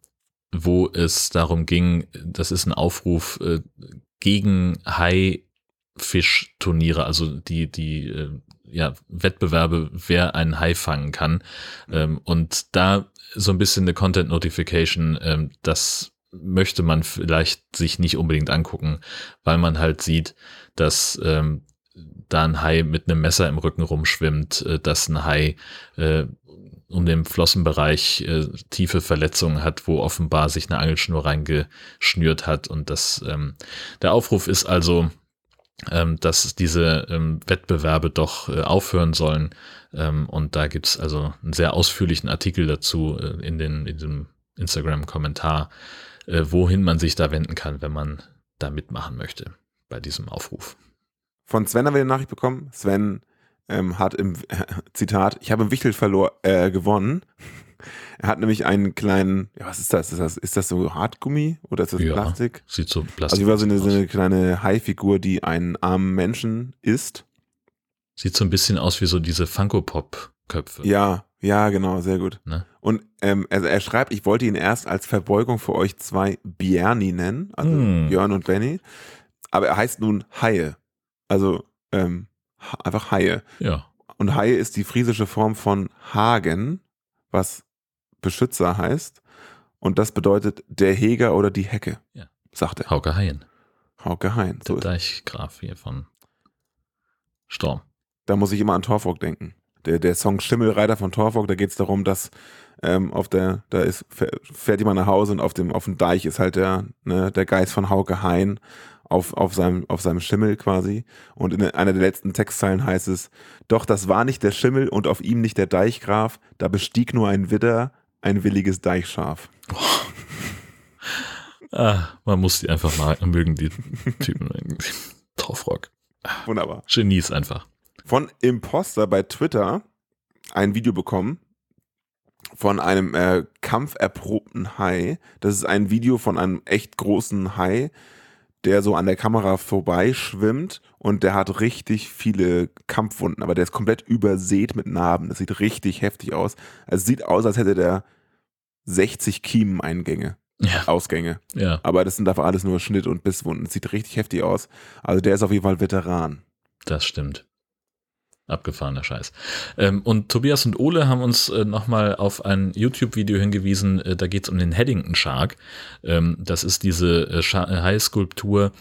wo es darum ging, das ist ein Aufruf äh, gegen Haifischturniere, also die, die äh, ja, Wettbewerbe, wer einen Hai fangen kann. Ähm, und da so ein bisschen eine Content Notification, ähm, das möchte man vielleicht sich nicht unbedingt angucken, weil man halt sieht, dass ähm, da ein Hai mit einem Messer im Rücken rumschwimmt, äh, dass ein Hai äh, um den Flossenbereich äh, tiefe Verletzungen hat, wo offenbar sich eine Angelschnur reingeschnürt hat. Und das ähm, der Aufruf ist also, ähm, dass diese ähm, Wettbewerbe doch äh, aufhören sollen. Ähm, und da gibt's also einen sehr ausführlichen Artikel dazu äh, in, den, in dem Instagram-Kommentar, äh, wohin man sich da wenden kann, wenn man da mitmachen möchte bei diesem Aufruf. Von Sven haben wir eine Nachricht bekommen. Sven ähm, hat im äh, Zitat, ich habe im Wichtel verlor, äh, gewonnen. Er hat nämlich einen kleinen, ja, was ist das? Ist das, ist das so Hartgummi oder ist das ja, Plastik? Sieht so Plastik Also, wie war so eine, so eine kleine Haifigur, die einen armen Menschen isst. Sieht so ein bisschen aus wie so diese Funko-Pop-Köpfe. Ja, ja, genau, sehr gut. Ne? Und ähm, also er schreibt, ich wollte ihn erst als Verbeugung für euch zwei Bierni nennen, also mm. Björn und Benny. Aber er heißt nun Haie. Also ähm, einfach Haie. Ja. Und Haie ist die friesische Form von Hagen, was Beschützer heißt. Und das bedeutet der Heger oder die Hecke, ja. sagt er. Hauke Haien. Hauke Haien. So der Deichgraf hier von Storm. Da muss ich immer an Torfolk denken der, der Song Schimmelreiter von Torfolk, da geht es darum, dass ähm, auf der, da ist, fährt jemand nach Hause und auf dem, auf dem Deich ist halt der, ne, der Geist von Hauke Hein auf, auf, seinem, auf seinem Schimmel quasi. Und in einer der letzten Textzeilen heißt es, doch das war nicht der Schimmel und auf ihm nicht der Deichgraf, da bestieg nur ein Widder, ein williges Deichschaf. ah, man muss die einfach mal mögen, die Typen. Torfrock. Wunderbar. Genies einfach von Imposter bei Twitter ein Video bekommen von einem äh, kampferprobten Hai. Das ist ein Video von einem echt großen Hai, der so an der Kamera vorbeischwimmt und der hat richtig viele Kampfwunden, aber der ist komplett übersät mit Narben. Das sieht richtig heftig aus. Also sieht aus, als hätte der 60 Kiemeneingänge. Ja. Ausgänge. Ja. Aber das sind einfach alles nur Schnitt- und Bisswunden. Das sieht richtig heftig aus. Also der ist auf jeden Fall Veteran. Das stimmt. Abgefahrener Scheiß. Ähm, und Tobias und Ole haben uns äh, nochmal auf ein YouTube-Video hingewiesen, äh, da geht es um den Haddington Shark. Ähm, das ist diese äh, Hai-Skulptur,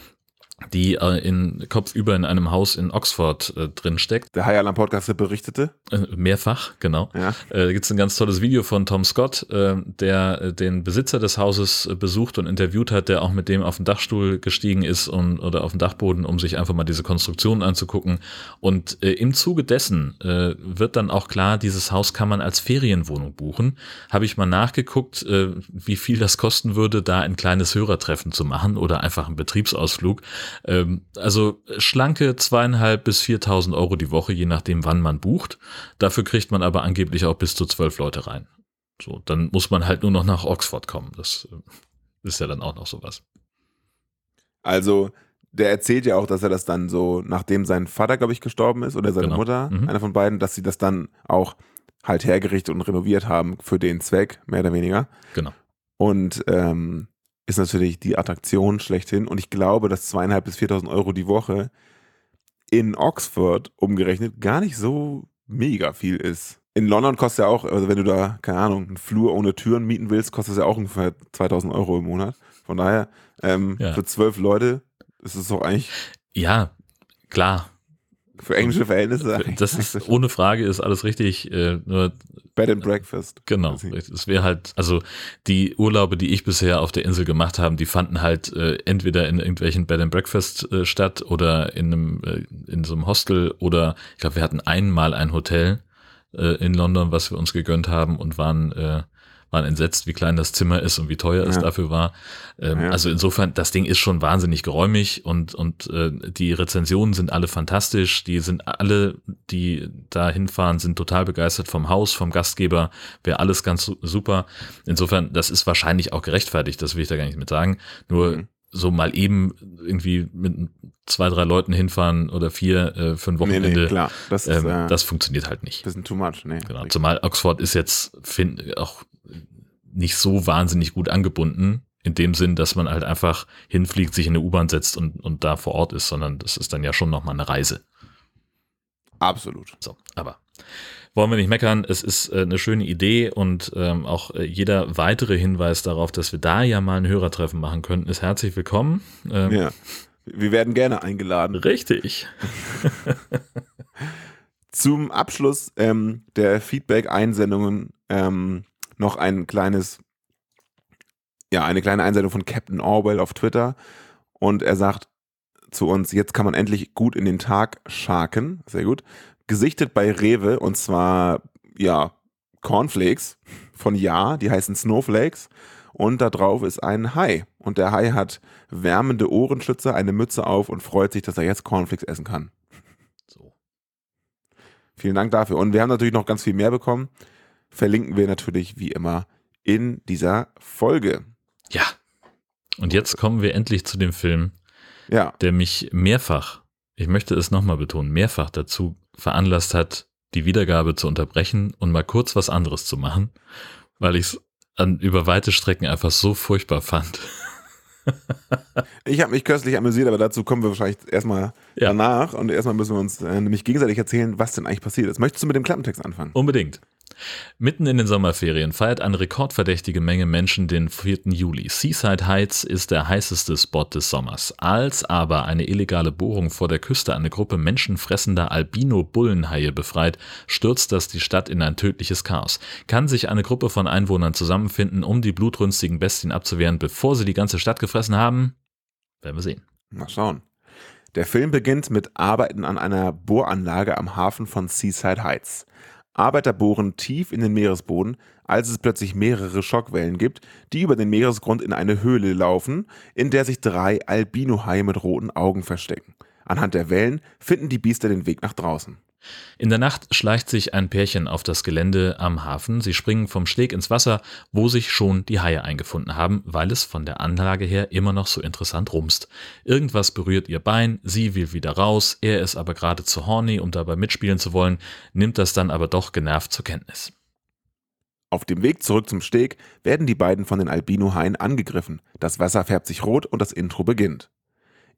die äh, in kopfüber in einem Haus in Oxford äh, drin steckt. Der High Alarm Podcast berichtete. Äh, mehrfach, genau. Ja. Äh, da gibt es ein ganz tolles Video von Tom Scott, äh, der äh, den Besitzer des Hauses äh, besucht und interviewt hat, der auch mit dem auf den Dachstuhl gestiegen ist und, oder auf den Dachboden, um sich einfach mal diese Konstruktion anzugucken. Und äh, im Zuge dessen äh, wird dann auch klar, dieses Haus kann man als Ferienwohnung buchen. Habe ich mal nachgeguckt, äh, wie viel das kosten würde, da ein kleines Hörertreffen zu machen oder einfach einen Betriebsausflug. Ähm, also schlanke zweieinhalb bis viertausend Euro die Woche, je nachdem, wann man bucht. Dafür kriegt man aber angeblich auch bis zu zwölf Leute rein. So, dann muss man halt nur noch nach Oxford kommen. Das äh, ist ja dann auch noch sowas. Also, der erzählt ja auch, dass er das dann so, nachdem sein Vater, glaube ich, gestorben ist oder seine genau. Mutter, mhm. einer von beiden, dass sie das dann auch halt hergerichtet und renoviert haben für den Zweck, mehr oder weniger. Genau. Und ähm, ist natürlich die Attraktion schlechthin. Und ich glaube, dass zweieinhalb bis 4.000 Euro die Woche in Oxford umgerechnet gar nicht so mega viel ist. In London kostet ja auch, also wenn du da, keine Ahnung, einen Flur ohne Türen mieten willst, kostet es ja auch ungefähr 2000 Euro im Monat. Von daher, ähm, ja. für zwölf Leute ist es doch eigentlich. Ja, klar. Für englische Verhältnisse. Das ist ohne Frage ist alles richtig. Äh, nur Bed and Breakfast. Genau. Es wäre halt, also die Urlaube, die ich bisher auf der Insel gemacht habe, die fanden halt äh, entweder in irgendwelchen Bed and Breakfast äh, statt oder in einem äh, in so einem Hostel oder ich glaube, wir hatten einmal ein Hotel äh, in London, was wir uns gegönnt haben und waren äh, waren entsetzt, wie klein das Zimmer ist und wie teuer ja. es dafür war. Ähm, ja. Also insofern, das Ding ist schon wahnsinnig geräumig und, und äh, die Rezensionen sind alle fantastisch. Die sind alle, die da hinfahren, sind total begeistert vom Haus, vom Gastgeber, wäre alles ganz super. Insofern, das ist wahrscheinlich auch gerechtfertigt, das will ich da gar nicht mit sagen. Nur mhm so mal eben irgendwie mit zwei, drei Leuten hinfahren oder vier äh, für ein Wochenende. Nee, nee, klar. Das, ist, ähm, äh, das funktioniert halt nicht. Bisschen too much, nee. Genau. Zumal Oxford ist jetzt find, auch nicht so wahnsinnig gut angebunden, in dem Sinn, dass man halt einfach hinfliegt, sich in eine U-Bahn setzt und, und da vor Ort ist, sondern das ist dann ja schon nochmal eine Reise. Absolut. So, aber wollen wir nicht meckern, es ist äh, eine schöne Idee und ähm, auch äh, jeder weitere Hinweis darauf, dass wir da ja mal ein Hörertreffen machen könnten, ist herzlich willkommen. Ähm, ja, wir werden gerne eingeladen. Richtig. Zum Abschluss ähm, der Feedback-Einsendungen ähm, noch ein kleines, ja, eine kleine Einsendung von Captain Orwell auf Twitter. Und er sagt zu uns, jetzt kann man endlich gut in den Tag scharken. Sehr gut. Gesichtet bei Rewe und zwar, ja, Cornflakes von Ja, die heißen Snowflakes. Und da drauf ist ein Hai. Und der Hai hat wärmende Ohrenschützer, eine Mütze auf und freut sich, dass er jetzt Cornflakes essen kann. So. Vielen Dank dafür. Und wir haben natürlich noch ganz viel mehr bekommen verlinken wir natürlich wie immer in dieser Folge. Ja. Und jetzt kommen wir endlich zu dem Film, ja. der mich mehrfach, ich möchte es nochmal betonen, mehrfach dazu veranlasst hat, die Wiedergabe zu unterbrechen und mal kurz was anderes zu machen, weil ich es über weite Strecken einfach so furchtbar fand. ich habe mich köstlich amüsiert, aber dazu kommen wir wahrscheinlich erstmal ja. danach und erstmal müssen wir uns äh, nämlich gegenseitig erzählen, was denn eigentlich passiert ist. Möchtest du mit dem Klappentext anfangen? Unbedingt. Mitten in den Sommerferien feiert eine rekordverdächtige Menge Menschen den 4. Juli. Seaside Heights ist der heißeste Spot des Sommers. Als aber eine illegale Bohrung vor der Küste eine Gruppe menschenfressender Albino-Bullenhaie befreit, stürzt das die Stadt in ein tödliches Chaos. Kann sich eine Gruppe von Einwohnern zusammenfinden, um die blutrünstigen Bestien abzuwehren, bevor sie die ganze Stadt gefressen haben? Werden wir sehen. Mal schauen. Der Film beginnt mit Arbeiten an einer Bohranlage am Hafen von Seaside Heights. Arbeiter bohren tief in den Meeresboden, als es plötzlich mehrere Schockwellen gibt, die über den Meeresgrund in eine Höhle laufen, in der sich drei Albinohaie mit roten Augen verstecken. Anhand der Wellen finden die Biester den Weg nach draußen. In der Nacht schleicht sich ein Pärchen auf das Gelände am Hafen. Sie springen vom Steg ins Wasser, wo sich schon die Haie eingefunden haben, weil es von der Anlage her immer noch so interessant rumst. Irgendwas berührt ihr Bein, sie will wieder raus, er ist aber gerade zu horny, um dabei mitspielen zu wollen, nimmt das dann aber doch genervt zur Kenntnis. Auf dem Weg zurück zum Steg werden die beiden von den Albino-Haien angegriffen. Das Wasser färbt sich rot und das Intro beginnt.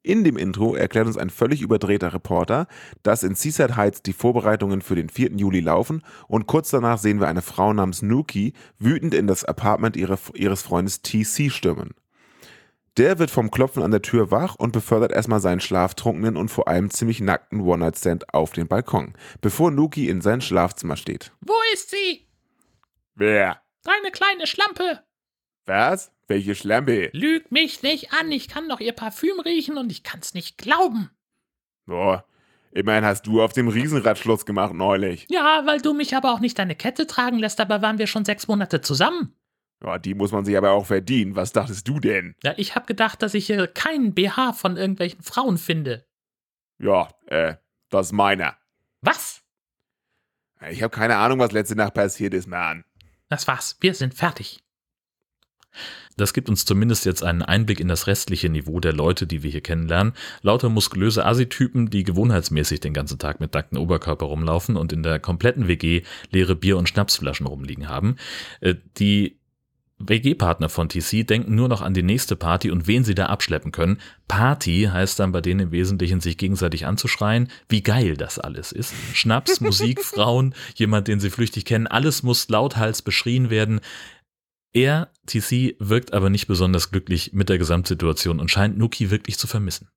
In dem Intro erklärt uns ein völlig überdrehter Reporter, dass in Seaside Heights die Vorbereitungen für den 4. Juli laufen und kurz danach sehen wir eine Frau namens Nuki wütend in das Apartment ihre, ihres Freundes TC stürmen. Der wird vom Klopfen an der Tür wach und befördert erstmal seinen schlaftrunkenen und vor allem ziemlich nackten One-Night-Stand auf den Balkon, bevor Nuki in sein Schlafzimmer steht. Wo ist sie? Wer? Deine kleine Schlampe. Was? Welche Schlampe? Lüg mich nicht an, ich kann doch ihr Parfüm riechen und ich kann's nicht glauben. Boah, immerhin hast du auf dem Riesenrad Schluss gemacht neulich. Ja, weil du mich aber auch nicht deine Kette tragen lässt, dabei waren wir schon sechs Monate zusammen. Ja, die muss man sich aber auch verdienen. Was dachtest du denn? Ja, ich hab gedacht, dass ich hier keinen BH von irgendwelchen Frauen finde. Ja, äh, das ist meiner. Was? Ich habe keine Ahnung, was letzte Nacht passiert ist, Mann. Das war's, wir sind fertig. Das gibt uns zumindest jetzt einen Einblick in das restliche Niveau der Leute, die wir hier kennenlernen. Lauter muskulöse Assi-Typen, die gewohnheitsmäßig den ganzen Tag mit nackten Oberkörper rumlaufen und in der kompletten WG leere Bier- und Schnapsflaschen rumliegen haben. Äh, Die WG-Partner von TC denken nur noch an die nächste Party und wen sie da abschleppen können. Party heißt dann bei denen im Wesentlichen, sich gegenseitig anzuschreien, wie geil das alles ist. Schnaps, Musik, Frauen, jemand, den sie flüchtig kennen, alles muss lauthals beschrien werden. Er, TC, wirkt aber nicht besonders glücklich mit der Gesamtsituation und scheint Nuki wirklich zu vermissen.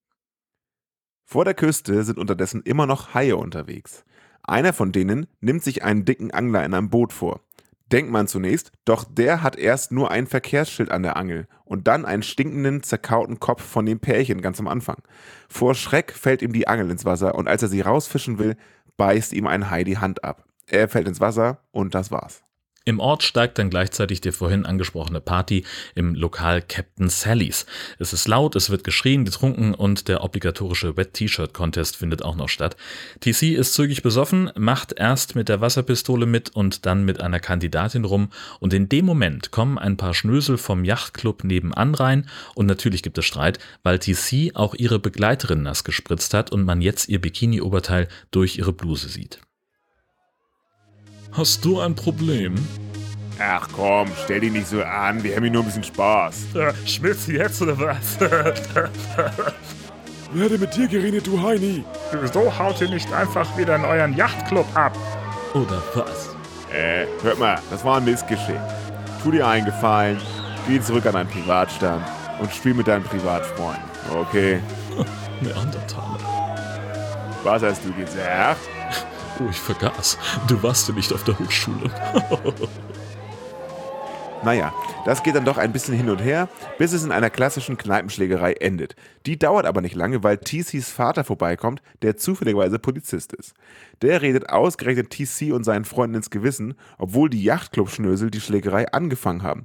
Vor der Küste sind unterdessen immer noch Haie unterwegs. Einer von denen nimmt sich einen dicken Angler in einem Boot vor. Denkt man zunächst, doch der hat erst nur ein Verkehrsschild an der Angel und dann einen stinkenden, zerkauten Kopf von dem Pärchen ganz am Anfang. Vor Schreck fällt ihm die Angel ins Wasser und als er sie rausfischen will, beißt ihm ein Hai die Hand ab. Er fällt ins Wasser und das war's. Im Ort steigt dann gleichzeitig die vorhin angesprochene Party im Lokal Captain Sallys. Es ist laut, es wird geschrien, getrunken und der obligatorische Wet T-Shirt Contest findet auch noch statt. TC ist zügig besoffen, macht erst mit der Wasserpistole mit und dann mit einer Kandidatin rum und in dem Moment kommen ein paar Schnösel vom Yachtclub nebenan rein und natürlich gibt es Streit, weil TC auch ihre Begleiterin nass gespritzt hat und man jetzt ihr Bikini-Oberteil durch ihre Bluse sieht. Hast du ein Problem? Ach komm, stell dich nicht so an, wir haben hier nur ein bisschen Spaß. Äh, schmilzt jetzt oder was? Wer hat denn mit dir geredet, du Heini? Wieso haut ihr nicht einfach wieder in euren Yachtclub ab? Oder was? Äh, hört mal, das war ein Missgeschick. Tu dir einen Gefallen, geh zurück an deinen Privatstand und spiel mit deinen Privatfreunden, okay? Neandertaler. Was hast du gesagt? Oh, ich vergaß. Du warst ja nicht auf der Hochschule. Naja, das geht dann doch ein bisschen hin und her, bis es in einer klassischen Kneipenschlägerei endet. Die dauert aber nicht lange, weil TCs Vater vorbeikommt, der zufälligerweise Polizist ist. Der redet ausgerechnet TC und seinen Freunden ins Gewissen, obwohl die Yachtclub-Schnösel die Schlägerei angefangen haben.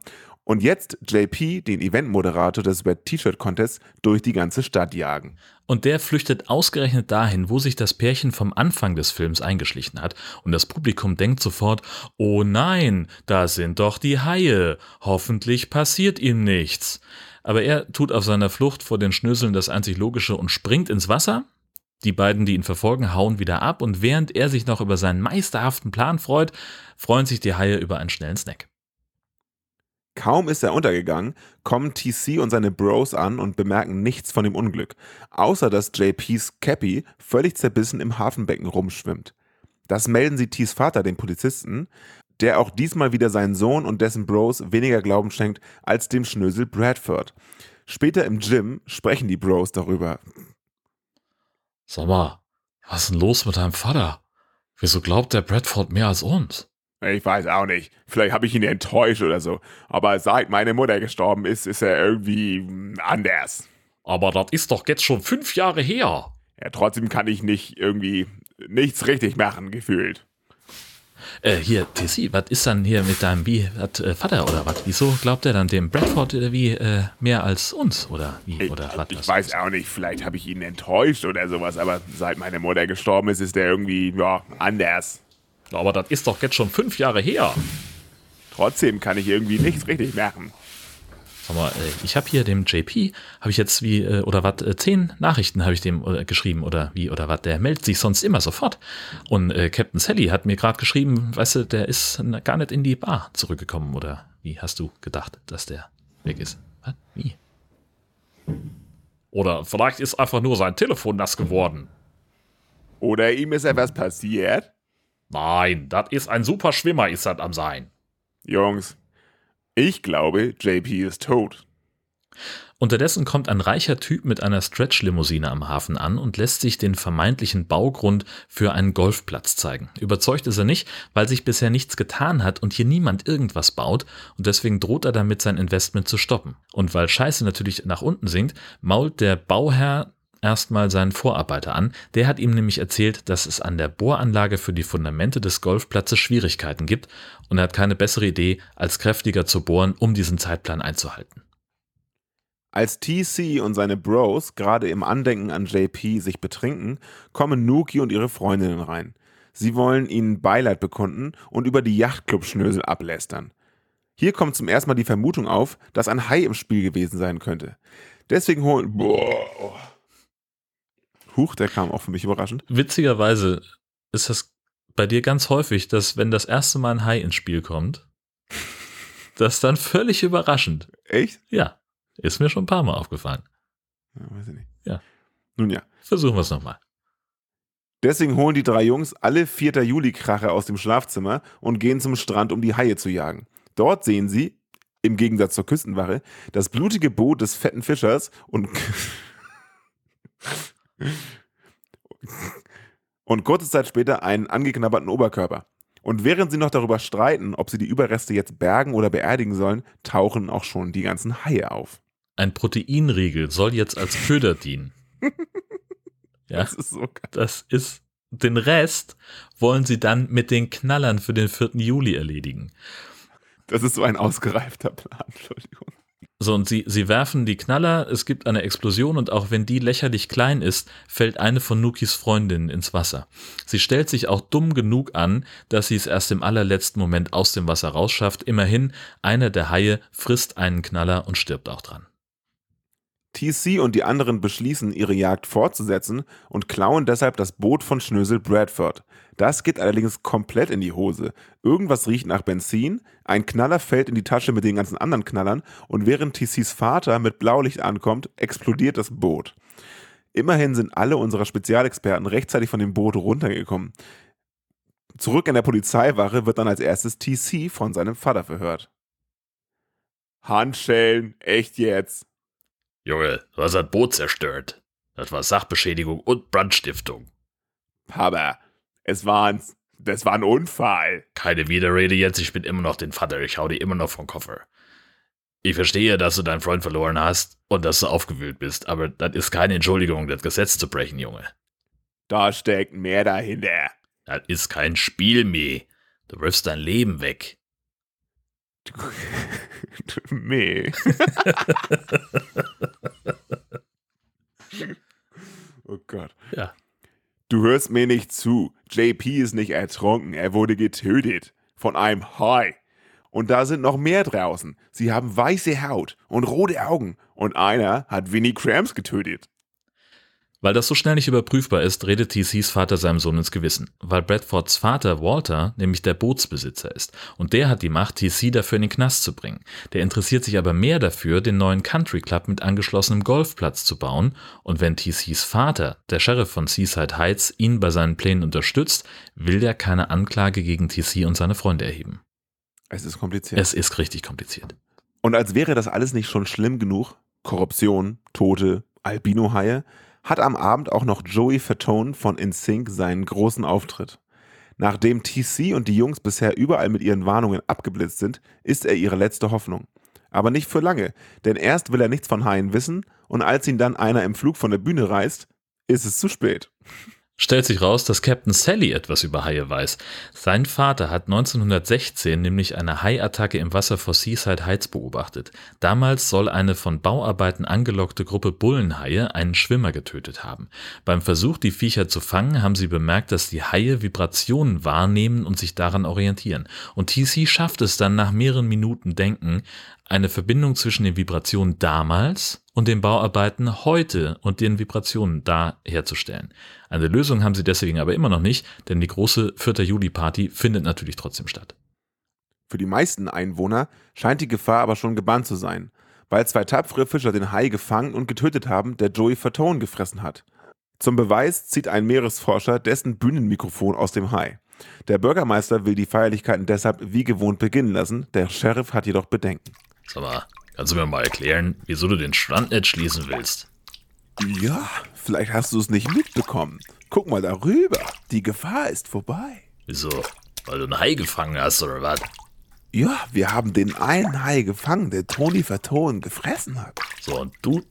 Und jetzt JP, den Eventmoderator des Wet T-Shirt Contests, durch die ganze Stadt jagen. Und der flüchtet ausgerechnet dahin, wo sich das Pärchen vom Anfang des Films eingeschlichen hat. Und das Publikum denkt sofort, oh nein, da sind doch die Haie. Hoffentlich passiert ihm nichts. Aber er tut auf seiner Flucht vor den Schnöseln das einzig Logische und springt ins Wasser. Die beiden, die ihn verfolgen, hauen wieder ab und während er sich noch über seinen meisterhaften Plan freut, freuen sich die Haie über einen schnellen Snack. Kaum ist er untergegangen, kommen TC und seine Bros an und bemerken nichts von dem Unglück, außer dass JPs Cappy völlig zerbissen im Hafenbecken rumschwimmt. Das melden sie T's Vater, dem Polizisten, der auch diesmal wieder seinen Sohn und dessen Bros weniger Glauben schenkt als dem Schnösel Bradford. Später im Gym sprechen die Bros darüber. Mal, was ist denn los mit deinem Vater? Wieso glaubt der Bradford mehr als uns? Ich weiß auch nicht. Vielleicht habe ich ihn enttäuscht oder so. Aber seit meine Mutter gestorben ist, ist er irgendwie anders. Aber das ist doch jetzt schon fünf Jahre her. Ja, trotzdem kann ich nicht irgendwie nichts richtig machen, gefühlt. Äh, hier, TC, was ist dann hier mit deinem wie, wat, äh, Vater oder was? Wieso glaubt er dann dem Bradford äh, wie äh, mehr als uns oder wie Ich, oder was? ich weiß auch nicht, vielleicht habe ich ihn enttäuscht oder sowas, aber seit meine Mutter gestorben ist, ist er irgendwie, ja, anders. Aber das ist doch jetzt schon fünf Jahre her. Trotzdem kann ich irgendwie nichts richtig machen. Sag mal, äh, ich habe hier dem JP, habe ich jetzt wie, äh, oder was, äh, zehn Nachrichten habe ich dem geschrieben oder wie, oder was, der meldet sich sonst immer sofort. Und äh, Captain Sally hat mir gerade geschrieben, weißt du, der ist gar nicht in die Bar zurückgekommen oder wie hast du gedacht, dass der weg ist? Was? Wie? Oder vielleicht ist einfach nur sein Telefon nass geworden. Oder ihm ist etwas passiert. Nein, das ist ein super Schwimmer, ist das am Sein. Jungs, ich glaube, JP ist tot. Unterdessen kommt ein reicher Typ mit einer Stretch-Limousine am Hafen an und lässt sich den vermeintlichen Baugrund für einen Golfplatz zeigen. Überzeugt ist er nicht, weil sich bisher nichts getan hat und hier niemand irgendwas baut und deswegen droht er damit, sein Investment zu stoppen. Und weil Scheiße natürlich nach unten sinkt, mault der Bauherr erstmal seinen Vorarbeiter an. Der hat ihm nämlich erzählt, dass es an der Bohranlage für die Fundamente des Golfplatzes Schwierigkeiten gibt und er hat keine bessere Idee, als kräftiger zu bohren, um diesen Zeitplan einzuhalten. Als TC und seine Bros gerade im Andenken an JP sich betrinken, kommen Nuki und ihre Freundinnen rein. Sie wollen ihnen Beileid bekunden und über die Yachtclub-Schnösel ablästern. Hier kommt zum ersten Mal die Vermutung auf, dass ein Hai im Spiel gewesen sein könnte. Deswegen holen. Boah. Huch, der kam auch für mich überraschend. Witzigerweise ist das bei dir ganz häufig, dass wenn das erste Mal ein Hai ins Spiel kommt, das dann völlig überraschend. Echt? Ja. Ist mir schon ein paar Mal aufgefallen. Ja, weiß ich nicht. Ja. Nun ja. Versuchen wir es nochmal. Deswegen holen die drei Jungs alle 4. Juli-Krache aus dem Schlafzimmer und gehen zum Strand, um die Haie zu jagen. Dort sehen sie, im Gegensatz zur Küstenwache, das blutige Boot des fetten Fischers und, und kurze Zeit später einen angeknabberten Oberkörper. Und während sie noch darüber streiten, ob sie die Überreste jetzt bergen oder beerdigen sollen, tauchen auch schon die ganzen Haie auf. Ein Proteinriegel soll jetzt als Köder dienen. Ja, Das ist so geil. das ist den Rest wollen sie dann mit den Knallern für den 4. Juli erledigen. Das ist so ein ausgereifter Plan, Entschuldigung. So, und sie, sie werfen die Knaller, es gibt eine Explosion und auch wenn die lächerlich klein ist, fällt eine von Nukis Freundinnen ins Wasser. Sie stellt sich auch dumm genug an, dass sie es erst im allerletzten Moment aus dem Wasser rausschafft. Immerhin, einer der Haie frisst einen Knaller und stirbt auch dran. TC und die anderen beschließen, ihre Jagd fortzusetzen und klauen deshalb das Boot von Schnösel Bradford. Das geht allerdings komplett in die Hose. Irgendwas riecht nach Benzin, ein Knaller fällt in die Tasche mit den ganzen anderen Knallern und während TCs Vater mit Blaulicht ankommt, explodiert das Boot. Immerhin sind alle unserer Spezialexperten rechtzeitig von dem Boot runtergekommen. Zurück in der Polizeiwache wird dann als erstes TC von seinem Vater verhört. Handschellen, echt jetzt? Junge, du hast das Boot zerstört. Das war Sachbeschädigung und Brandstiftung. Papa, es war ein, das war ein Unfall. Keine Widerrede jetzt, ich bin immer noch den Vater, ich hau dir immer noch vom Koffer. Ich verstehe, dass du deinen Freund verloren hast und dass du aufgewühlt bist, aber das ist keine Entschuldigung, das Gesetz zu brechen, Junge. Da steckt mehr dahinter. Das ist kein Spiel mehr. Du wirfst dein Leben weg. Meh. oh Gott. Ja. Du hörst mir nicht zu. JP ist nicht ertrunken, er wurde getötet. Von einem Hai. Und da sind noch mehr draußen. Sie haben weiße Haut und rote Augen. Und einer hat Winnie Krams getötet. Weil das so schnell nicht überprüfbar ist, redet TCs Vater seinem Sohn ins Gewissen. Weil Bradfords Vater Walter nämlich der Bootsbesitzer ist. Und der hat die Macht, TC dafür in den Knast zu bringen. Der interessiert sich aber mehr dafür, den neuen Country Club mit angeschlossenem Golfplatz zu bauen. Und wenn TCs Vater, der Sheriff von Seaside Heights, ihn bei seinen Plänen unterstützt, will der keine Anklage gegen TC und seine Freunde erheben. Es ist kompliziert. Es ist richtig kompliziert. Und als wäre das alles nicht schon schlimm genug, Korruption, Tote, Albino-Haie, hat am Abend auch noch Joey Fatone von InSync seinen großen Auftritt. Nachdem TC und die Jungs bisher überall mit ihren Warnungen abgeblitzt sind, ist er ihre letzte Hoffnung. Aber nicht für lange, denn erst will er nichts von Haien wissen und als ihn dann einer im Flug von der Bühne reißt, ist es zu spät. Stellt sich raus, dass Captain Sally etwas über Haie weiß. Sein Vater hat 1916 nämlich eine Haiattacke im Wasser vor Seaside Heights beobachtet. Damals soll eine von Bauarbeiten angelockte Gruppe Bullenhaie einen Schwimmer getötet haben. Beim Versuch, die Viecher zu fangen, haben sie bemerkt, dass die Haie Vibrationen wahrnehmen und sich daran orientieren. Und TC schafft es dann nach mehreren Minuten Denken, eine Verbindung zwischen den Vibrationen damals und den Bauarbeiten heute und den Vibrationen da herzustellen. Eine Lösung haben sie deswegen aber immer noch nicht, denn die große 4. Juli-Party findet natürlich trotzdem statt. Für die meisten Einwohner scheint die Gefahr aber schon gebannt zu sein. weil zwei tapfere Fischer den Hai gefangen und getötet haben, der Joey Fatone gefressen hat. Zum Beweis zieht ein Meeresforscher dessen Bühnenmikrofon aus dem Hai. Der Bürgermeister will die Feierlichkeiten deshalb wie gewohnt beginnen lassen, der Sheriff hat jedoch Bedenken. Sag mal, kannst du mir mal erklären, wieso du den Strand nicht schließen willst? Ja, vielleicht hast du es nicht mitbekommen. Guck mal darüber, die Gefahr ist vorbei. Wieso? Weil du einen Hai gefangen hast, oder was? Ja, wir haben den einen Hai gefangen, der Tony Verton gefressen hat. So, und du,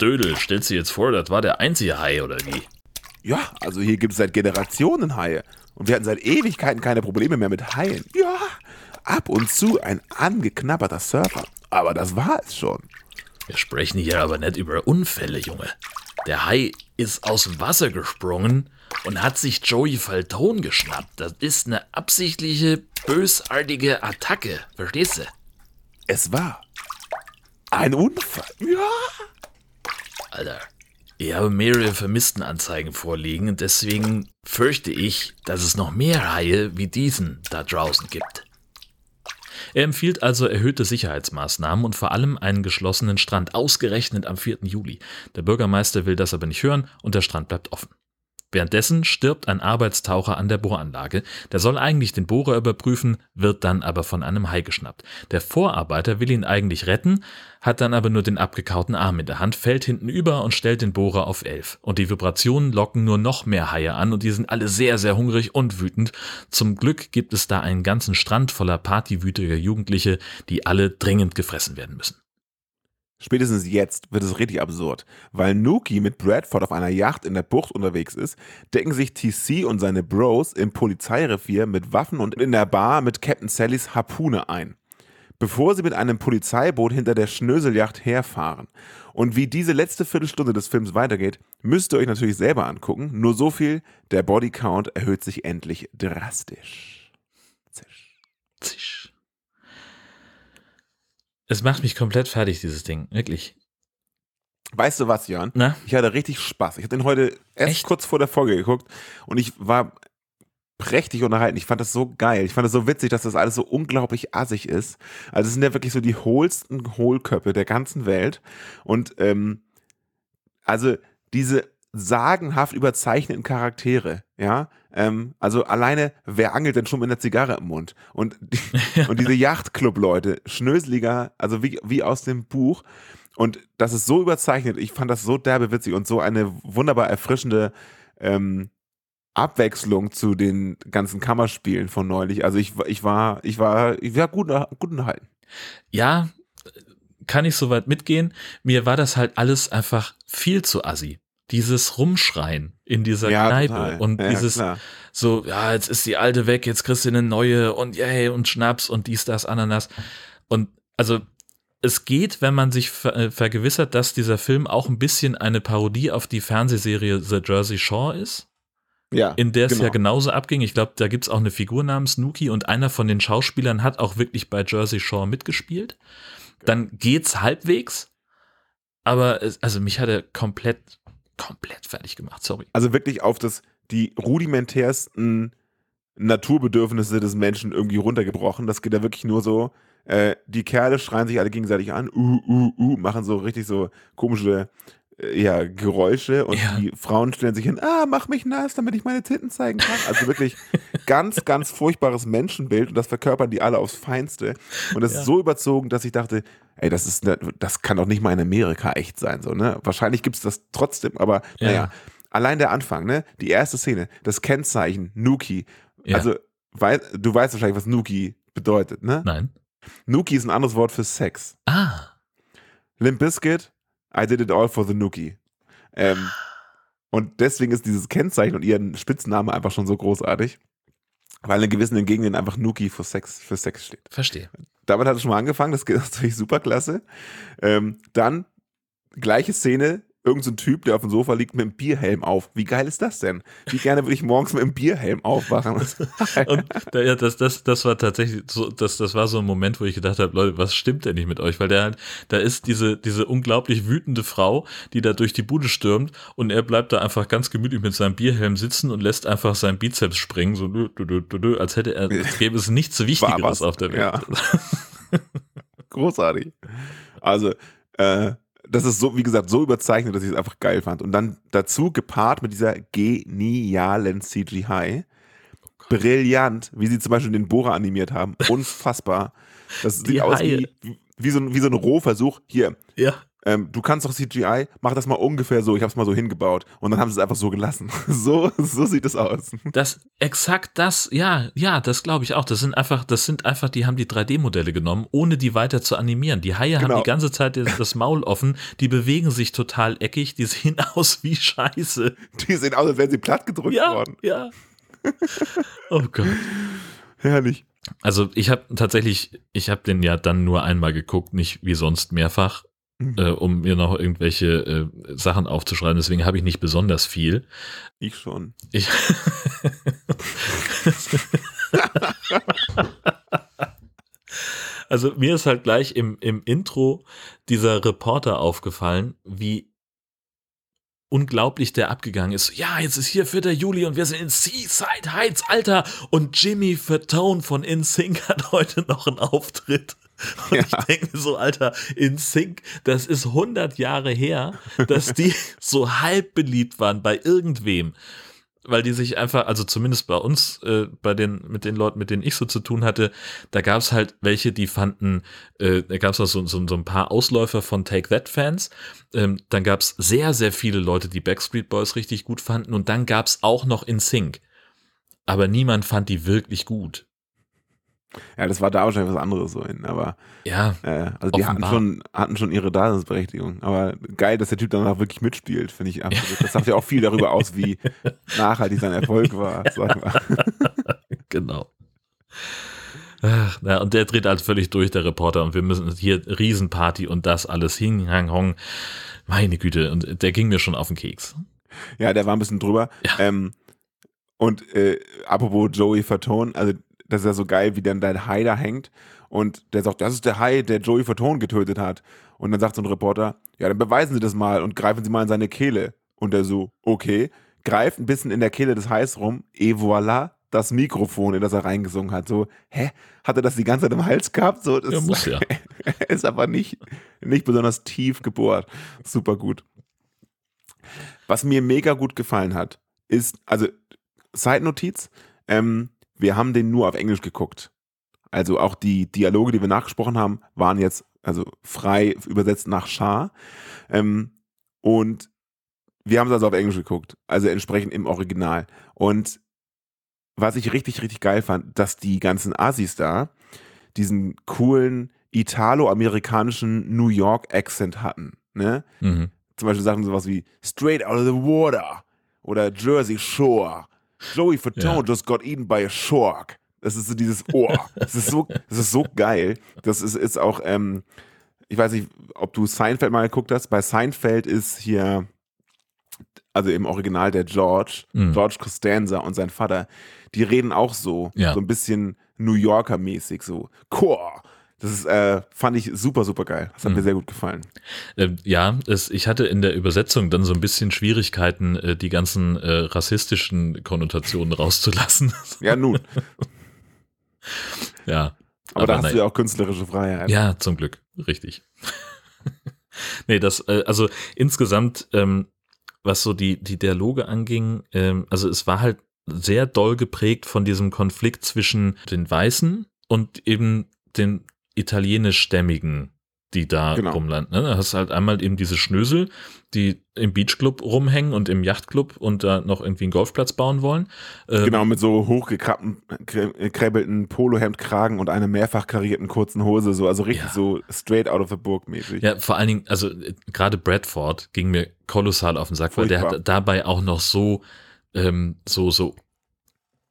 Dödel, stellst dir jetzt vor, das war der einzige Hai, oder wie? Ja, also hier gibt es seit Generationen Haie. Und wir hatten seit Ewigkeiten keine Probleme mehr mit Haien. Ja, ab und zu ein angeknabberter Surfer. Aber das war es schon. Wir sprechen hier aber nicht über Unfälle, Junge. Der Hai ist aus dem Wasser gesprungen und hat sich Joey Faltone geschnappt. Das ist eine absichtliche, bösartige Attacke. Verstehst du? Es war ein Unfall. Ja. Alter, ich habe mehrere Vermisstenanzeigen vorliegen und deswegen fürchte ich, dass es noch mehr Haie wie diesen da draußen gibt. Er empfiehlt also erhöhte Sicherheitsmaßnahmen und vor allem einen geschlossenen Strand, ausgerechnet am 4. Juli. Der Bürgermeister will das aber nicht hören und der Strand bleibt offen. Währenddessen stirbt ein Arbeitstaucher an der Bohranlage. Der soll eigentlich den Bohrer überprüfen, wird dann aber von einem Hai geschnappt. Der Vorarbeiter will ihn eigentlich retten, hat dann aber nur den abgekauten Arm in der Hand, fällt hinten über und stellt den Bohrer auf 11. Und die Vibrationen locken nur noch mehr Haie an und die sind alle sehr, sehr hungrig und wütend. Zum Glück gibt es da einen ganzen Strand voller partywütiger Jugendliche, die alle dringend gefressen werden müssen. Spätestens jetzt wird es richtig absurd. Weil Nuki mit Bradford auf einer Yacht in der Bucht unterwegs ist, decken sich TC und seine Bros im Polizeirevier mit Waffen und in der Bar mit Captain Sallys Harpune ein. Bevor sie mit einem Polizeiboot hinter der Schnöseljacht herfahren. Und wie diese letzte Viertelstunde des Films weitergeht, müsst ihr euch natürlich selber angucken. Nur so viel, der Bodycount erhöht sich endlich drastisch. Zisch. Zisch. Es macht mich komplett fertig, dieses Ding. Wirklich. Weißt du was, Jörn? Na? Ich hatte richtig Spaß. Ich habe den heute erst Echt? kurz vor der Folge geguckt und ich war prächtig unterhalten. Ich fand das so geil. Ich fand das so witzig, dass das alles so unglaublich assig ist. Also es sind ja wirklich so die hohlsten Hohlköpfe der ganzen Welt. Und ähm, also diese sagenhaft überzeichneten Charaktere, ja, ähm, also alleine, wer angelt denn schon mit einer Zigarre im Mund? Und, die, und diese Yachtclub-Leute, schnöseliger, also wie, wie aus dem Buch. Und das ist so überzeichnet. Ich fand das so derbe witzig und so eine wunderbar erfrischende ähm, Abwechslung zu den ganzen Kammerspielen von neulich. Also ich, ich war, ich war, ich war gut, gut unterhalten. Ja, kann ich soweit mitgehen. Mir war das halt alles einfach viel zu assi. Dieses Rumschreien in dieser Ja, Kneipe total. und Ja, dieses klar. so, ja, jetzt ist die alte weg, jetzt kriegst du eine neue und yay und Schnaps und dies, das, Ananas. Und also es geht, wenn man sich ver äh, vergewissert, dass dieser Film auch ein bisschen eine Parodie auf die Fernsehserie The Jersey Shore ist, Ja, in der es genau. ja genauso abging. Ich glaube, da gibt's auch eine Figur namens Nuki und einer von den Schauspielern hat auch wirklich bei Jersey Shore mitgespielt. Dann geht's halbwegs, aber es, also mich hat er komplett, komplett fertig gemacht, sorry. Also wirklich auf das, die rudimentärsten Naturbedürfnisse des Menschen irgendwie runtergebrochen. Das geht da wirklich nur so, äh, die Kerle schreien sich alle gegenseitig an, uh, uh, uh, machen so richtig so komische ja, Geräusche und Ja. die Frauen stellen sich hin, ah, mach mich nass, damit ich meine Titten zeigen kann. Also wirklich ganz, ganz furchtbares Menschenbild und das verkörpern die alle aufs Feinste. Und das Ja. ist so überzogen, dass ich dachte, ey, das ist, ne, das kann doch nicht mal in Amerika echt sein, so, ne? Wahrscheinlich gibt es das trotzdem, aber Ja. naja. Allein der Anfang, ne? Die erste Szene, das Kennzeichen, Nuki. Also, wei du weißt wahrscheinlich, was Nuki bedeutet, ne? Nein. Nuki ist ein anderes Wort für Sex. Ah, Limp Bizkit, I did it all for the Nuki. Ähm, und deswegen ist dieses Kennzeichen und ihren Spitzname einfach schon so großartig, weil in gewissen Gegenden einfach Nuki für Sex, für Sex steht. verstehe. Damit hat es schon mal angefangen, das geht natürlich super klasse. Ähm, dann, gleiche Szene, irgend so ein Typ, der auf dem Sofa liegt mit einem Bierhelm auf. Wie geil ist das denn? Wie gerne würde ich morgens mit einem Bierhelm aufwachen? Und da, ja, das, das, das war tatsächlich so, das, das war so ein Moment, wo ich gedacht habe, Leute, was stimmt denn nicht mit euch? Weil der halt, da ist diese, diese unglaublich wütende Frau, die da durch die Bude stürmt und er bleibt da einfach ganz gemütlich mit seinem Bierhelm sitzen und lässt einfach seinen Bizeps springen, so dü, dü, dü, als hätte er, als gäbe es nichts Wichtigeres auf der Welt. Ja. Großartig. Also, äh, das ist so, wie gesagt, so überzeichnet, dass ich es einfach geil fand. Und dann dazu gepaart mit dieser genialen CGI. Brillant, wie sie zum Beispiel den Bohrer animiert haben. Unfassbar. Das sieht Die aus Haie. wie, wie, so ein, wie so ein Rohversuch. Hier, Ja. Ähm, du kannst doch CGI, mach das mal ungefähr so. Ich habe es mal so hingebaut. Und dann haben sie es einfach so gelassen. So, so sieht es aus. Das, exakt das, ja, ja, das glaube ich auch. Das sind einfach, das sind einfach, die haben die 3D-Modelle genommen, ohne die weiter zu animieren. Die Haie haben Genau. die ganze Zeit das Maul offen, die bewegen sich total eckig, die sehen aus wie Scheiße. Die sehen aus, als wären sie platt gedrückt Ja, worden. ja. Oh Gott. Herrlich. Also ich habe tatsächlich, ich habe den ja dann nur einmal geguckt, nicht wie sonst mehrfach. Äh, um mir noch irgendwelche äh, Sachen aufzuschreiben. Deswegen habe ich nicht besonders viel. Ich schon. Ich also mir ist halt gleich im, im Intro dieser Reporter aufgefallen, wie unglaublich der abgegangen ist. Ja, jetzt ist hier 4. Juli und wir sind in Seaside Heights, Alter. Und Jimmy Fatone von InSync hat heute noch einen Auftritt. Und ich Ja. denke mir so, Alter, InSync, das ist 100 Jahre her, dass die so halb beliebt waren bei irgendwem. Weil die sich einfach, also zumindest bei uns, äh, bei den, mit den Leuten, mit denen ich so zu tun hatte, da gab es halt welche, die fanden, äh, da gab es so, so, so ein paar Ausläufer von Take That-Fans. Ähm, dann gab es sehr, sehr viele Leute, die Backstreet Boys richtig gut fanden. Und dann gab es auch noch In Sync. Aber niemand fand die wirklich gut. Ja, das war da wahrscheinlich was anderes so hin, aber Ja, äh, also die hatten schon, hatten schon ihre Daseinsberechtigung. Aber geil, dass der Typ dann auch wirklich mitspielt, finde ich absolut. Das sagt ja auch viel darüber aus, wie nachhaltig sein Erfolg war. Sag mal. genau. Ach, na, und der dreht halt völlig durch, der Reporter, und wir müssen hier Riesenparty und das alles hing, hang, hong. Meine Güte, und der ging mir schon auf den Keks. Ja, der war ein bisschen drüber. Ja. Ähm, und äh, apropos Joey Fatone, also das ist ja so geil, wie dann dein Hai da hängt und der sagt, das ist der Hai, der Joey Fatone getötet hat. Und dann sagt so ein Reporter, ja, dann beweisen Sie das mal und greifen Sie mal in seine Kehle. Und der so, okay, greift ein bisschen in der Kehle des Hais rum, et voilà, das Mikrofon, in das er reingesungen hat. So, hä? Hat er das die ganze Zeit im Hals gehabt? So, das Ja, muss ja. ist aber nicht, nicht besonders tief gebohrt. Super gut. Was mir mega gut gefallen hat, ist, also Side-Notiz, ähm, wir haben den nur auf Englisch geguckt. Also auch die Dialoge, die wir nachgesprochen haben, waren jetzt also frei übersetzt nach Schar. Ähm, und wir haben es also auf Englisch geguckt, also entsprechend im Original. Und was ich richtig, richtig geil fand, dass die ganzen Assis da diesen coolen italo-amerikanischen New York-Accent hatten. Ne? Mhm. Zum Beispiel Sachen sowas wie Straight out of the water oder Jersey Shore. Joey Fatone Ja. just got eaten by a shark. Das ist so dieses Ohr. Das ist so, das ist so geil. Das ist, ist auch, ähm, ich weiß nicht, ob du Seinfeld mal geguckt hast. Bei Seinfeld ist hier, also im Original der George, Mhm. George Costanza und sein Vater, die reden auch so, Ja. so ein bisschen New Yorker mäßig, so Core. Das ist, äh, fand ich super, super geil. Das hat Mhm. mir sehr gut gefallen. Ähm, ja, es, ich hatte in der Übersetzung dann so ein bisschen Schwierigkeiten, äh, die ganzen äh, rassistischen Konnotationen rauszulassen. Ja, nun. ja. Aber, da hast nein. du ja auch künstlerische Freiheit. Ja, zum Glück, richtig. nee, das, äh, also insgesamt, ähm, was so die, die Dialoge anging, ähm, also es war halt sehr doll geprägt von diesem Konflikt zwischen den Weißen und eben den italienischstämmigen, die da Genau. rumlanden. Ne? Da hast du halt einmal eben diese Schnösel, die im Beachclub rumhängen und im Yachtclub und da noch irgendwie einen Golfplatz bauen wollen. Ähm, Genau, mit so hochgekräbelten Polohemdkragen und einer mehrfach karierten kurzen Hose, so, also richtig Ja. so straight out of the book mäßig. Ja, vor allen Dingen, also äh, gerade Bradford ging mir kolossal auf den Sack, weil der Furchtbar. hat dabei auch noch so, ähm, so, so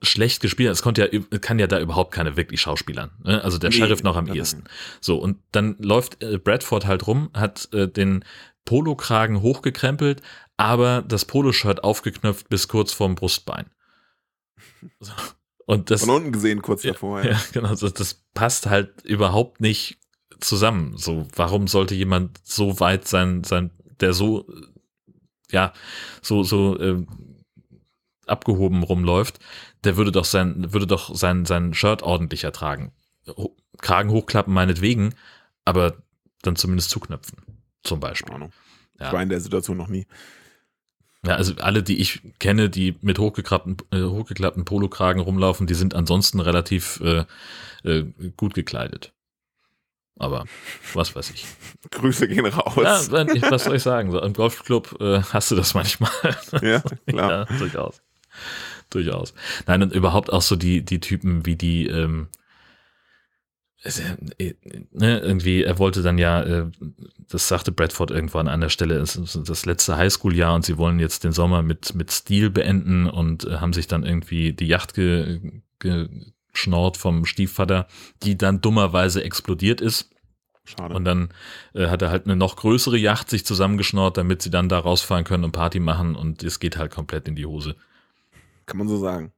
schlecht gespielt. Es konnte ja, kann ja da überhaupt keine wirklich Schauspielern. Ne? Also der Nee, Sheriff noch am ehesten. So, und dann läuft äh, Bradford halt rum, hat äh, den Polokragen hochgekrempelt, aber das Poloshirt aufgeknöpft bis kurz vorm Brustbein. So. Und das, Von unten gesehen kurz davor. Ja. ja, genau, das, das passt halt überhaupt nicht zusammen. So, warum sollte jemand so weit sein, sein, der so, äh, ja, so, so ähm, abgehoben rumläuft, der würde doch sein, würde doch sein, sein Shirt ordentlicher tragen. Kragen hochklappen meinetwegen, aber dann zumindest zuknöpfen. Zum Beispiel. Ja. Ich war in der Situation noch nie. Ja, also alle, die ich kenne, die mit hochgeklappten, äh, hochgeklappten Polokragen rumlaufen, die sind ansonsten relativ äh, äh, gut gekleidet. Aber was weiß ich. Grüße gehen raus. Ja, ich, was soll ich sagen? So, Im Golfclub äh, hast du das manchmal. Ja, klar. ja, durchaus. Durchaus. Nein, und überhaupt auch so die, die Typen wie die, ähm, äh, ne, irgendwie, er wollte dann ja, äh, das sagte Bradford irgendwann an der Stelle, es ist das letzte Highschool-Jahr und sie wollen jetzt den Sommer mit, mit Stil beenden und äh, haben sich dann irgendwie die Yacht ge, geschnort vom Stiefvater, die dann dummerweise explodiert ist. Schade. Und dann äh, hat er halt eine noch größere Yacht sich zusammengeschnort, damit sie dann da rausfahren können und Party machen und es geht halt komplett in die Hose. Kann man so sagen.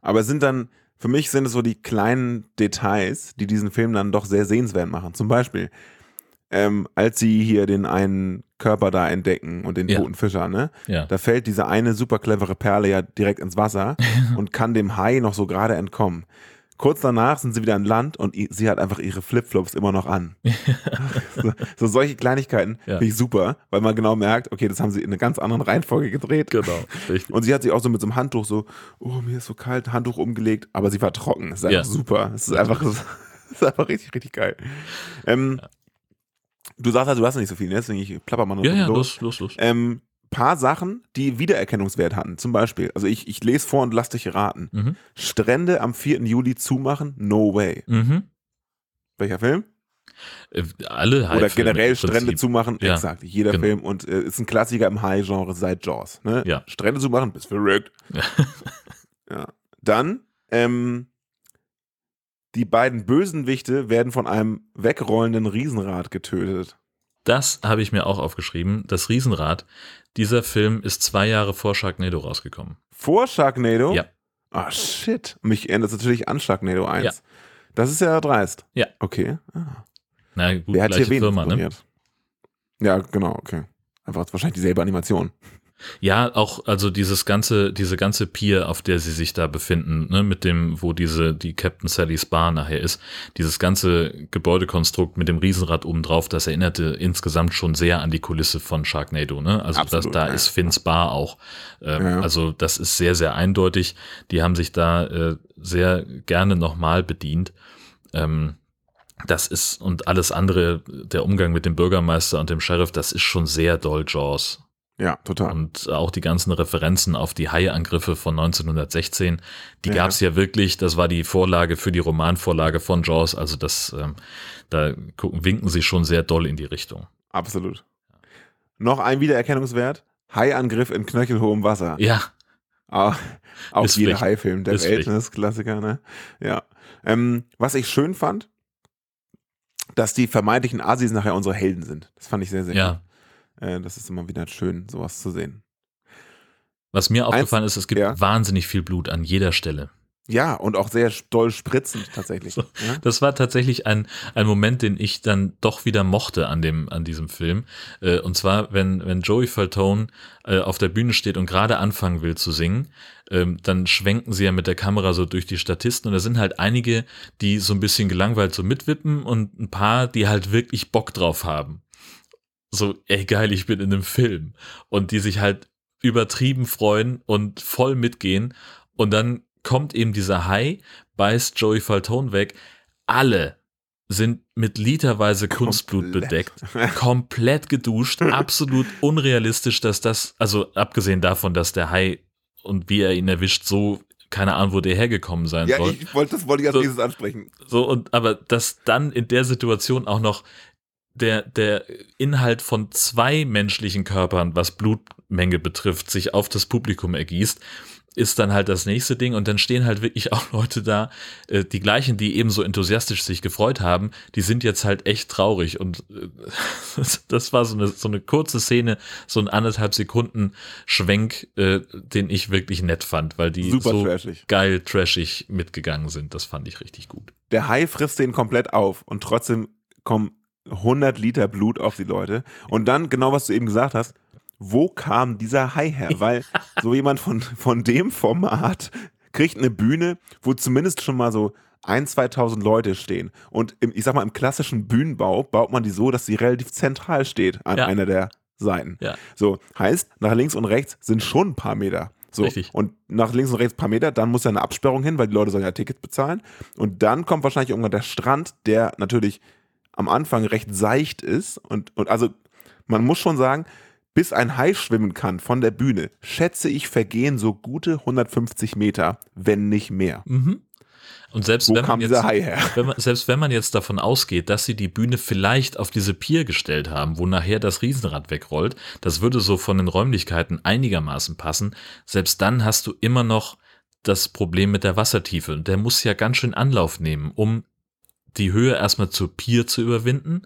Aber es sind dann, für mich sind es so die kleinen Details, die diesen Film dann doch sehr sehenswert machen. Zum Beispiel, ähm, als sie hier den einen Körper da entdecken und den Ja. toten Fischer, ne? Ja. Da fällt diese eine super clevere Perle ja direkt ins Wasser und kann dem Hai noch so gerade entkommen. Kurz danach sind sie wieder an Land und sie hat einfach ihre Flipflops immer noch an. so, so solche Kleinigkeiten Ja. finde ich super, weil man genau merkt, okay, das haben sie in einer ganz anderen Reihenfolge gedreht. Genau. Richtig. Und sie hat sich auch so mit so einem Handtuch so, oh, mir ist so kalt, Handtuch umgelegt, aber sie war trocken. Das ist einfach Ja. super. Das ist einfach, das ist einfach richtig, richtig geil. Ähm, Du sagst halt, du hast nicht so viel, ne? deswegen ich plapper mal noch Ja, ja, los. los, los, los. Ähm, paar Sachen, die Wiedererkennungswert hatten. Zum Beispiel, also ich, ich lese vor und lass dich raten. Mhm. Strände am 4. Juli zumachen? No way. Mhm. Welcher Film? Äh, Alle Oder generell. Strände zumachen? Ja, Exakt. Jeder genau. Film und äh, ist ein Klassiker im High-Genre seit Jaws. Ne? Ja. Strände zumachen, bist verrückt. Ja. ja. Dann, ähm, die beiden Bösenwichte werden von einem wegrollenden Riesenrad getötet. Das habe ich mir auch aufgeschrieben. Das Riesenrad. Dieser Film ist zwei Jahre vor Sharknado rausgekommen. Vor Sharknado? Ja. Ah, shit. Mich erinnert das natürlich an Sharknado 1. Ja. Das ist ja dreist. Ja. Okay. Ah. Na gut, Wer hat hier gleiche wen Firma, ne? Ja, genau, okay. Einfach wahrscheinlich dieselbe Animation. Ja, auch, also dieses ganze, diese ganze Pier, auf der sie sich da befinden, ne, mit dem, wo diese, die Captain Sally's Bar nachher ist, dieses ganze Gebäudekonstrukt mit dem Riesenrad obendrauf, das erinnerte insgesamt schon sehr an die Kulisse von Sharknado, ne? Also das, Absolut, da ja. ist Finns Bar auch. Ähm, Ja. Also das ist sehr, sehr eindeutig. Die haben sich da äh, sehr gerne nochmal bedient. Ähm, das ist, und alles andere, der Umgang mit dem Bürgermeister und dem Sheriff, das ist schon sehr doll Jaws. Ja, total. Und auch die ganzen Referenzen auf die Hai-Angriffe von 1916, die Ja. gab es ja wirklich. Das war die Vorlage für die Romanvorlage von Jaws. Also das, ähm, da gucken, winken sie schon sehr doll in die Richtung. Absolut. Noch ein Wiedererkennungswert. Haiangriff in knöchelhohem Wasser. Ja, Ah, auch Ist jeder. Hai-Film der Ist Welt, Pflicht. ne, ist Klassiker, ne? Ja. Ähm, was ich schön fand, dass die vermeintlichen Asis nachher unsere Helden sind. Das fand ich sehr, sehr ja. gut. Äh, das ist immer wieder schön, sowas zu sehen. Was mir Eins- aufgefallen ist, es gibt ja. wahnsinnig viel Blut an jeder Stelle. Ja, und auch sehr doll spritzend tatsächlich. So. ja? Das war tatsächlich ein, ein Moment, den ich dann doch wieder mochte an dem, an diesem Film. Äh, und zwar, wenn, wenn Joey Faltone äh, auf der Bühne steht und gerade anfangen will zu singen, ähm, dann schwenken sie ja mit der Kamera so durch die Statisten und da sind halt einige, die so ein bisschen gelangweilt so mitwippen und ein paar, die halt wirklich Bock drauf haben. So, ey geil, ich bin in einem Film. Und die sich halt übertrieben freuen und voll mitgehen. Und dann kommt eben dieser Hai, beißt Joey Faltone weg. Alle sind mit literweise Kunstblut Komplett. bedeckt, komplett geduscht, absolut unrealistisch, dass das, also abgesehen davon, dass der Hai und wie er ihn erwischt, so keine Ahnung, wo der hergekommen sein Ja, soll. ich wollte, das wollte ich als So. nächstes ansprechen. So, und aber dass dann in der Situation auch noch der, der Inhalt von zwei menschlichen Körpern, was Blutmenge betrifft, sich auf das Publikum ergießt, ist dann halt das nächste Ding. Und dann stehen halt wirklich auch Leute da, äh, die gleichen, die eben so enthusiastisch sich gefreut haben, die sind jetzt halt echt traurig. Und äh, das, war so eine, so eine kurze Szene, so ein anderthalb Sekunden Schwenk, äh, den ich wirklich nett fand, weil die Super so trashig. geil trashig mitgegangen sind. Das fand ich richtig gut. Der Hai frisst den komplett auf und trotzdem kommen 100 Liter Blut auf die Leute. Und dann, genau was du eben gesagt hast, wo kam dieser Hai her? Weil so jemand von, von dem Format kriegt eine Bühne, wo zumindest schon mal so ein, 2000 Leute stehen. Und im, ich sag mal, im klassischen Bühnenbau baut man die so, dass sie relativ zentral steht an Ja. einer der Seiten. Ja. So, heißt, nach links und rechts sind schon ein paar Meter. So, Richtig. und nach links und rechts ein paar Meter, dann muss ja eine Absperrung hin, weil die Leute sollen ja Tickets bezahlen. Und dann kommt wahrscheinlich irgendwann der Strand, der natürlich am Anfang recht seicht ist. Und, und also, man muss schon sagen, bis ein Hai schwimmen kann von der Bühne, schätze ich, vergehen so gute 150 Meter, wenn nicht mehr. Mhm. Und selbst Wo wenn kam man jetzt, dieser Hai her? wenn man, selbst wenn man jetzt davon ausgeht, dass sie die Bühne vielleicht auf diese Pier gestellt haben, wo nachher das Riesenrad wegrollt, das würde so von den Räumlichkeiten einigermaßen passen. Selbst dann hast du immer noch das Problem mit der Wassertiefe. Und der muss ja ganz schön Anlauf nehmen, um die Höhe erstmal zur Pier zu überwinden.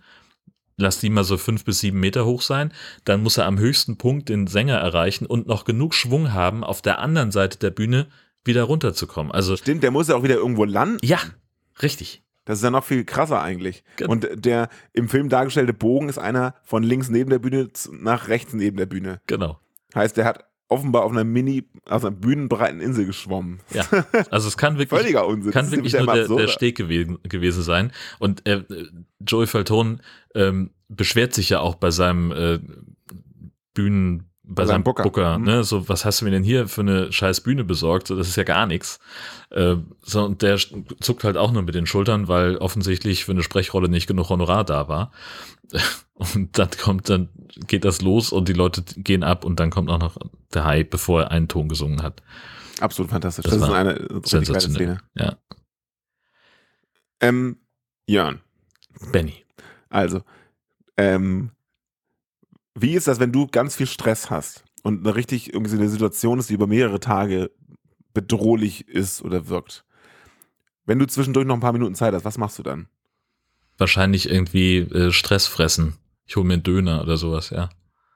Lass die mal so fünf bis sieben Meter hoch sein. Dann muss er am höchsten Punkt den Sänger erreichen und noch genug Schwung haben, auf der anderen Seite der Bühne wieder runterzukommen. Also, Stimmt, der muss ja auch wieder irgendwo landen. ja, richtig. Das ist ja noch viel krasser eigentlich. Genau. Und der im Film dargestellte Bogen ist einer von links neben der Bühne nach rechts neben der Bühne. Genau. Heißt, der hat offenbar auf einer Mini, auf einer bühnenbreiten Insel geschwommen. Ja. Also es kann wirklich, Völliger Unsinn. kann wirklich nur der, der. Steg gewesen, gewesen sein. Und äh, Joey Falton ähm, beschwert sich ja auch bei seinem äh, Bühnen, bei, Bei seinem seinem Booker, Booker. Mhm. ne, so, was hast du mir denn hier für eine scheiß Bühne besorgt? So, das ist ja gar nichts. Äh, so, und der zuckt halt auch nur mit den Schultern, weil offensichtlich für eine Sprechrolle nicht genug Honorar da war. Und dann kommt, dann geht das los und die Leute gehen ab und dann kommt auch noch der Hai, bevor er einen Ton gesungen hat. Absolut fantastisch. Das Das, ist eine richtig geile Sensationell. Szene. Ja. Ähm, Jörn, Benny. also, ähm, wie ist das, wenn du ganz viel Stress hast und eine richtig irgendwie so eine Situation ist, die über mehrere Tage bedrohlich ist oder wirkt? Wenn du zwischendurch noch ein paar Minuten Zeit hast, was machst du dann? Wahrscheinlich irgendwie äh, Stress fressen. Ich hole mir einen Döner oder sowas, ja.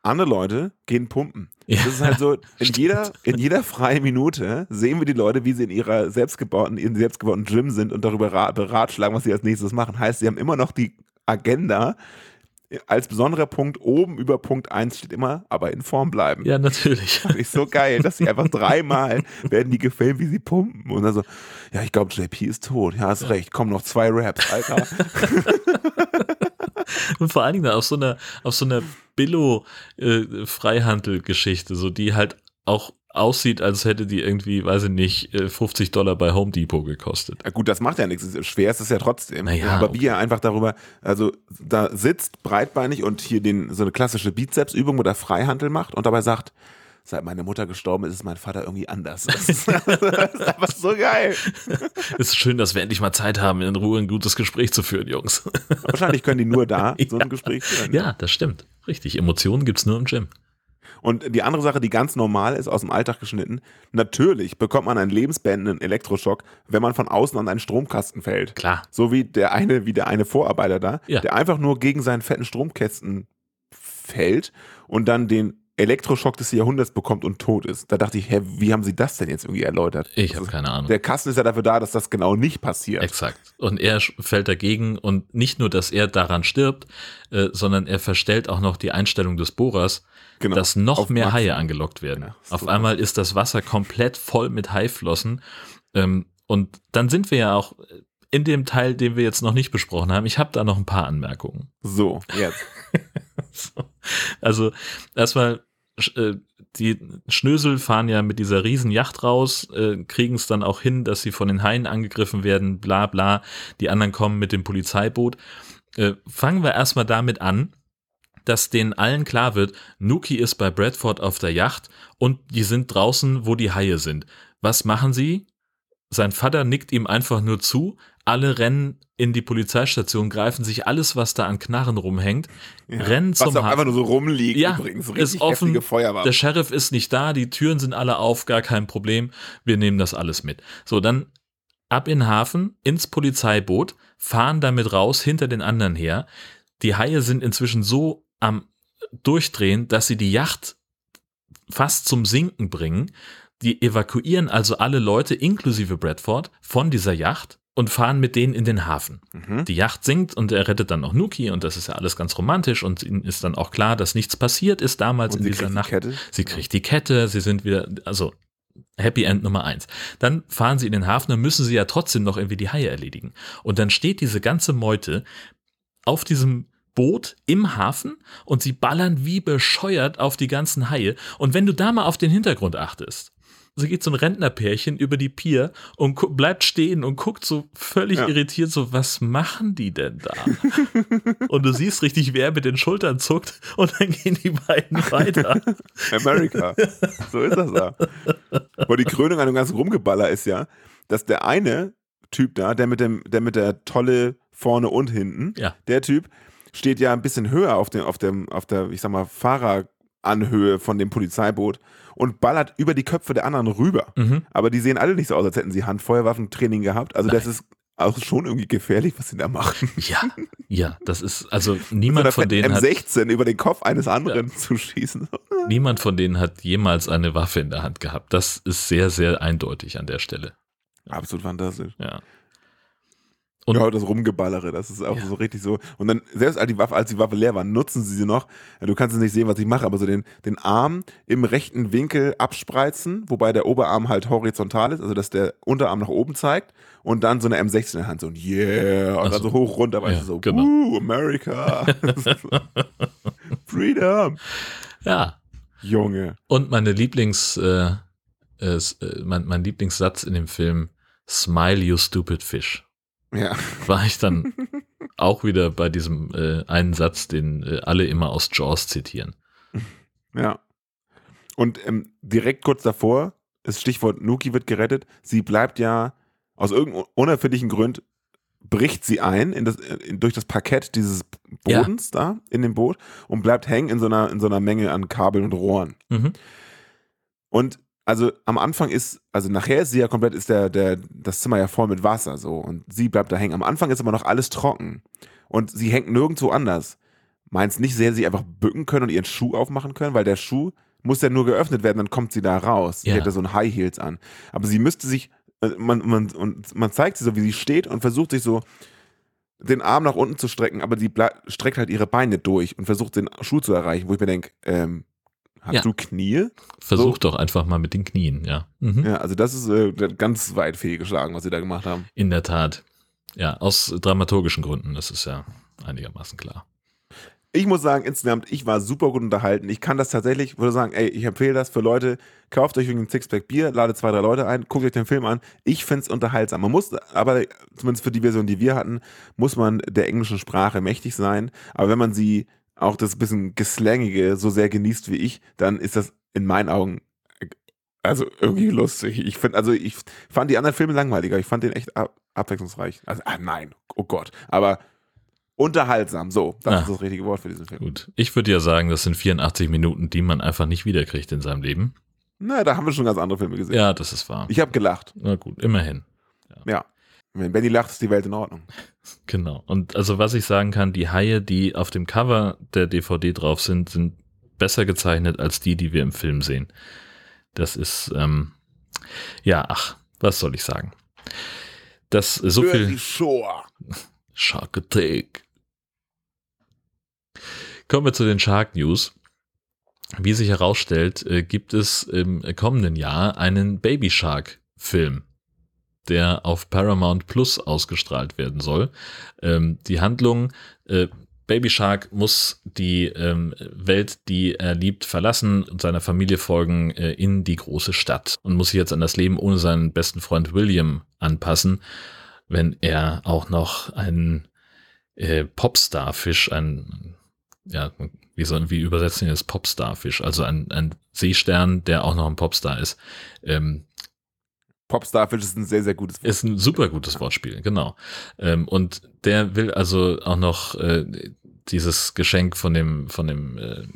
Andere Leute gehen pumpen. Ja. Das ist halt so, in Stimmt. jeder, in jeder freien Minute sehen wir die Leute, wie sie in ihrer selbstgebauten, in selbstgebauten Gym sind und darüber ra- beratschlagen, was sie als nächstes machen. Heißt, sie haben immer noch die Agenda. Als besonderer Punkt oben über Punkt 1 steht immer, aber in Form bleiben. Ja, natürlich. Finde ich so geil, dass sie einfach dreimal werden die gefilmt, wie sie pumpen. Und dann so, ja, ich glaube, JP ist tot. Ja, hast recht. Komm, noch zwei Raps, Alter. Und vor allen Dingen auf so einer, auf so einer Billo-Freihandel-Geschichte, so die halt auch aussieht, als hätte die irgendwie, weiß ich nicht, äh, 50 Dollar bei Home Depot gekostet. Ja, gut, das macht ja nichts. Schwer ist es ja trotzdem. Naja, aber okay. wie er einfach darüber, also da sitzt breitbeinig und hier den, so eine klassische Bizepsübung, wo er Freihandel macht und dabei sagt, seit meine Mutter gestorben ist, ist mein Vater irgendwie anders. Das ist, einfach so geil. Es ist schön, dass wir endlich mal Zeit haben, in Ruhe ein gutes Gespräch zu führen, Jungs. Wahrscheinlich können die nur da so Ja. ein Gespräch führen. Ja, das stimmt. Richtig. Emotionen gibt's nur im Gym. Und die andere Sache, die ganz normal ist, aus dem Alltag geschnitten, natürlich bekommt man einen lebensbeendenden Elektroschock, wenn man von außen an einen Stromkasten fällt. Klar. So wie der eine, wie der eine Vorarbeiter da, Ja. der einfach nur gegen seinen fetten Stromkästen fällt und dann den Elektroschock des Jahrhunderts bekommt und tot ist. Da dachte ich, hä, wie haben sie das denn jetzt irgendwie erläutert? Ich habe keine Ahnung. Der Kasten ist ja dafür da, dass das genau nicht passiert. Exakt. Und er fällt dagegen und nicht nur, dass er daran stirbt, äh, sondern er verstellt auch noch die Einstellung des Bohrers, Genau. dass noch Auf mehr Max. Haie angelockt werden. Ja, Auf einmal ist das Wasser komplett voll mit Haiflossen. Ähm, und dann sind wir ja auch in dem Teil, den wir jetzt noch nicht besprochen haben. Ich habe da noch ein paar Anmerkungen. So, jetzt. So. Also erstmal, äh, die Schnösel fahren ja mit dieser riesen Yacht raus, äh, kriegen es dann auch hin, dass sie von den Haien angegriffen werden, bla bla. Die anderen kommen mit dem Polizeiboot. Äh, fangen wir erstmal damit an, dass denen allen klar wird, Nuki ist bei Bradford auf der Yacht und die sind draußen, wo die Haie sind. Was machen sie? Sein Vater nickt ihm einfach nur zu. Alle rennen in die Polizeistation, greifen sich alles, was da an Knarren rumhängt, Ja. rennen Was zum auch einfach Hafen. nur so rumliegt Ja, übrigens. ist Richtig offen. heftige Feuerwaffen. Der Sheriff ist nicht da, die Türen sind alle auf, gar kein Problem. Wir nehmen das alles mit. So, dann ab in den Hafen, ins Polizeiboot, fahren damit raus, hinter den anderen her. Die Haie sind inzwischen so am Durchdrehen, dass sie die Yacht fast zum Sinken bringen. Die evakuieren also alle Leute, inklusive Bradford, von dieser Yacht und fahren mit denen in den Hafen. Mhm. Die Yacht sinkt und er rettet dann noch Nuki und das ist ja alles ganz romantisch und ihnen ist dann auch klar, dass nichts passiert ist damals Und in dieser die Nacht. Kette. Sie kriegt die Kette, sie sind wieder, also Happy End Nummer eins. Dann fahren sie in den Hafen, dann müssen sie ja trotzdem noch irgendwie die Haie erledigen. Und dann steht diese ganze Meute auf diesem Boot im Hafen und sie ballern wie bescheuert auf die ganzen Haie. Und wenn du da mal auf den Hintergrund achtest, so geht so ein Rentnerpärchen über die Pier und bleibt stehen und guckt so völlig Ja. irritiert, so, was machen die denn da? und du siehst richtig, wer mit den Schultern zuckt und dann gehen die beiden weiter. America. so ist das da. Aber die Krönung an dem ganzen Rumgeballer ist ja, dass der eine Typ da, der mit dem, der mit der Tolle vorne und hinten, Ja. der Typ steht ja ein bisschen höher auf dem, auf dem, auf der, ich sag mal, Fahreranhöhe von dem Polizeiboot und ballert über die Köpfe der anderen rüber. Mhm. Aber die sehen alle nicht so aus, als hätten sie Handfeuerwaffentraining gehabt. Also das ist auch schon irgendwie gefährlich, was sie da machen. Ja, ja, das ist, also Mit niemand einer von denen hat, M16 über den Kopf eines anderen zu schießen. niemand von denen hat jemals eine Waffe in der Hand gehabt. Das ist sehr, sehr eindeutig an der Stelle. Absolut fantastisch. Ja. Und- ja, das Rumgeballere, das ist auch Ja. so richtig so. Und dann, selbst als die Waffe, als die Waffe leer war, nutzen sie sie noch. Ja, Du kannst es nicht sehen, was ich mache, aber so den, den Arm im rechten Winkel abspreizen, wobei der Oberarm halt horizontal ist, also dass der Unterarm nach oben zeigt und dann so eine M16 in der Hand, so ein Yeah, und Ach dann so. so hoch runter, weißt Ja, du, so, genau. Woo, America. Freedom. Ja. Junge. Und meine Lieblings, äh, äh, äh, mein, mein Lieblingssatz in dem Film, Smile, you stupid fish. Ja. War ich dann auch wieder bei diesem äh, einen Satz, den äh, alle immer aus Jaws zitieren. Ja. Und ähm, direkt kurz davor, das Stichwort Nuki wird gerettet. Sie bleibt ja aus irgendeinem unerfindlichen Grund bricht sie ein in das, in, durch das Parkett dieses Ja. Bodens da in dem Boot und bleibt hängen in so einer, in so einer Menge an Kabeln und Rohren. Mhm. Und also am Anfang ist, also nachher ist sie ja komplett, ist der, der, das Zimmer ja voll mit Wasser so und sie bleibt da hängen. Am Anfang ist aber noch alles trocken und sie hängt nirgendwo anders. Meinst nicht sehr, sie einfach bücken können und ihren Schuh aufmachen können, weil der Schuh muss ja nur geöffnet werden, dann kommt sie da raus. Sie Ja. hätte so ein High Heels an. Aber sie müsste sich, äh, man, man, und man zeigt sie so, wie sie steht und versucht sich so den Arm nach unten zu strecken, aber sie streckt halt ihre Beine durch und versucht den Schuh zu erreichen, wo ich mir denke, ähm, hast Ja. du Knie? Versuch So. doch einfach mal mit den Knien, ja. Mhm. Ja, also das ist äh, ganz weit fehlgeschlagen, was sie da gemacht haben. In der Tat. Ja, aus dramaturgischen Gründen, das ist ja einigermaßen klar. Ich muss sagen, insgesamt, ich war super gut unterhalten. Ich kann das tatsächlich, würde sagen, ey, ich empfehle das für Leute, kauft euch wegen ein Sixpack Bier, ladet zwei, drei Leute ein, guckt euch den Film an. Ich finde es unterhaltsam. Man muss, aber zumindest für die Version, die wir hatten, muss man der englischen Sprache mächtig sein. Aber wenn man sie auch das bisschen Geslangige so sehr genießt wie ich, dann ist das in meinen Augen äh, also irgendwie lustig. Ich finde, also ich fand die anderen Filme langweiliger. Ich fand den echt ab abwechslungsreich. Also, ah nein, oh Gott. Aber unterhaltsam, so, das Ah. ist das richtige Wort für diesen Film. Gut. Ich würde ja sagen, das sind 84 Minuten, die man einfach nicht wiederkriegt in seinem Leben. Na, da haben wir schon ganz andere Filme gesehen. Ja, das ist wahr. Ich habe gelacht. Na gut, immerhin. Ja. Wenn Benny lacht, ist die Welt in Ordnung. Genau. Und also was ich sagen kann, die Haie, die auf dem Cover der DVD drauf sind, sind besser gezeichnet als die, die wir im Film sehen. Das ist, ähm, ja, ach, was soll ich sagen? Das so Für viel. Shark Attack. Kommen wir zu den Shark News. Wie sich herausstellt, äh, gibt es im kommenden Jahr einen Baby Shark Film, der auf Paramount Plus ausgestrahlt werden soll. Ähm, die Handlung, äh, Baby Shark muss die ähm, Welt, die er liebt, verlassen und seiner Familie folgen äh, in die große Stadt und muss sich jetzt an das Leben ohne seinen besten Freund William anpassen, wenn er auch noch einen äh, Popstarfisch, ein, ja, wie, soll, wie übersetzen wir das Popstarfisch, also ein, ein Seestern, der auch noch ein Popstar ist, ähm, Popstarfish ist ein sehr, sehr gutes Wort. ist ein super gutes Wortspiel, genau. Ähm, und der will also auch noch äh, dieses Geschenk von dem, von dem äh,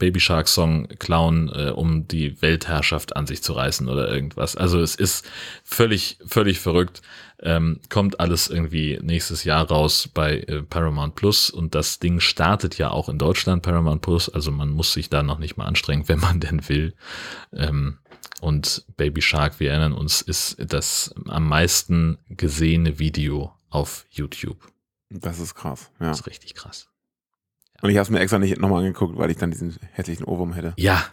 Baby Shark Song klauen, äh, um die Weltherrschaft an sich zu reißen oder irgendwas. Also es ist völlig, völlig verrückt. Ähm, kommt alles irgendwie nächstes Jahr raus bei äh, Paramount Plus und das Ding startet ja auch in Deutschland Paramount Plus. Also man muss sich da noch nicht mal anstrengen, wenn man denn will. Ähm, und Baby Shark, wir erinnern uns, ist das am meisten gesehene Video auf YouTube. Das ist krass. Ja. Das ist richtig krass. Und ich habe es mir extra nicht nochmal angeguckt, weil ich dann diesen hässlichen Ohrwurm hätte. Ja,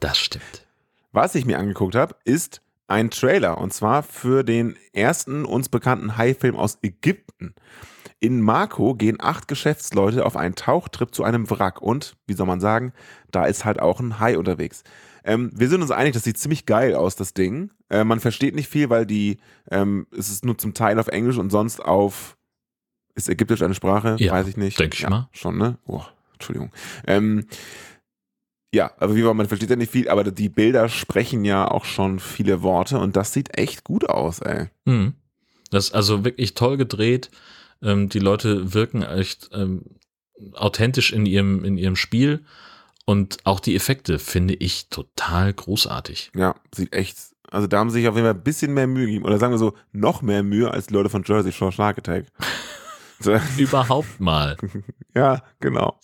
das stimmt. Was ich mir angeguckt habe, ist ein Trailer und zwar für den ersten uns bekannten Hai-Film aus Ägypten. In Marco gehen acht Geschäftsleute auf einen Tauchtrip zu einem Wrack und, wie soll man sagen, da ist halt auch ein Hai unterwegs. Ähm, wir sind uns einig, das sieht ziemlich geil aus, das Ding. Äh, man versteht nicht viel, weil die, ähm, es ist nur zum Teil auf Englisch und sonst auf, ist Ägyptisch eine Sprache? Ja, Weiß ich nicht. denk ich ja, mal. Schon, ne? Oh, Entschuldigung. Ähm, ja, aber wie man versteht ja nicht viel, aber die Bilder sprechen ja auch schon viele Worte und das sieht echt gut aus, ey. Mhm. Das ist also wirklich toll gedreht. Ähm, die Leute wirken echt ähm, authentisch in ihrem, in ihrem Spiel. Und auch die Effekte finde ich total großartig. Ja, sieht echt, also da haben sie sich auf jeden Fall ein bisschen mehr Mühe gegeben. Oder sagen wir so, noch mehr Mühe als die Leute von Jersey Shore Shark Attack. Überhaupt mal. ja, genau.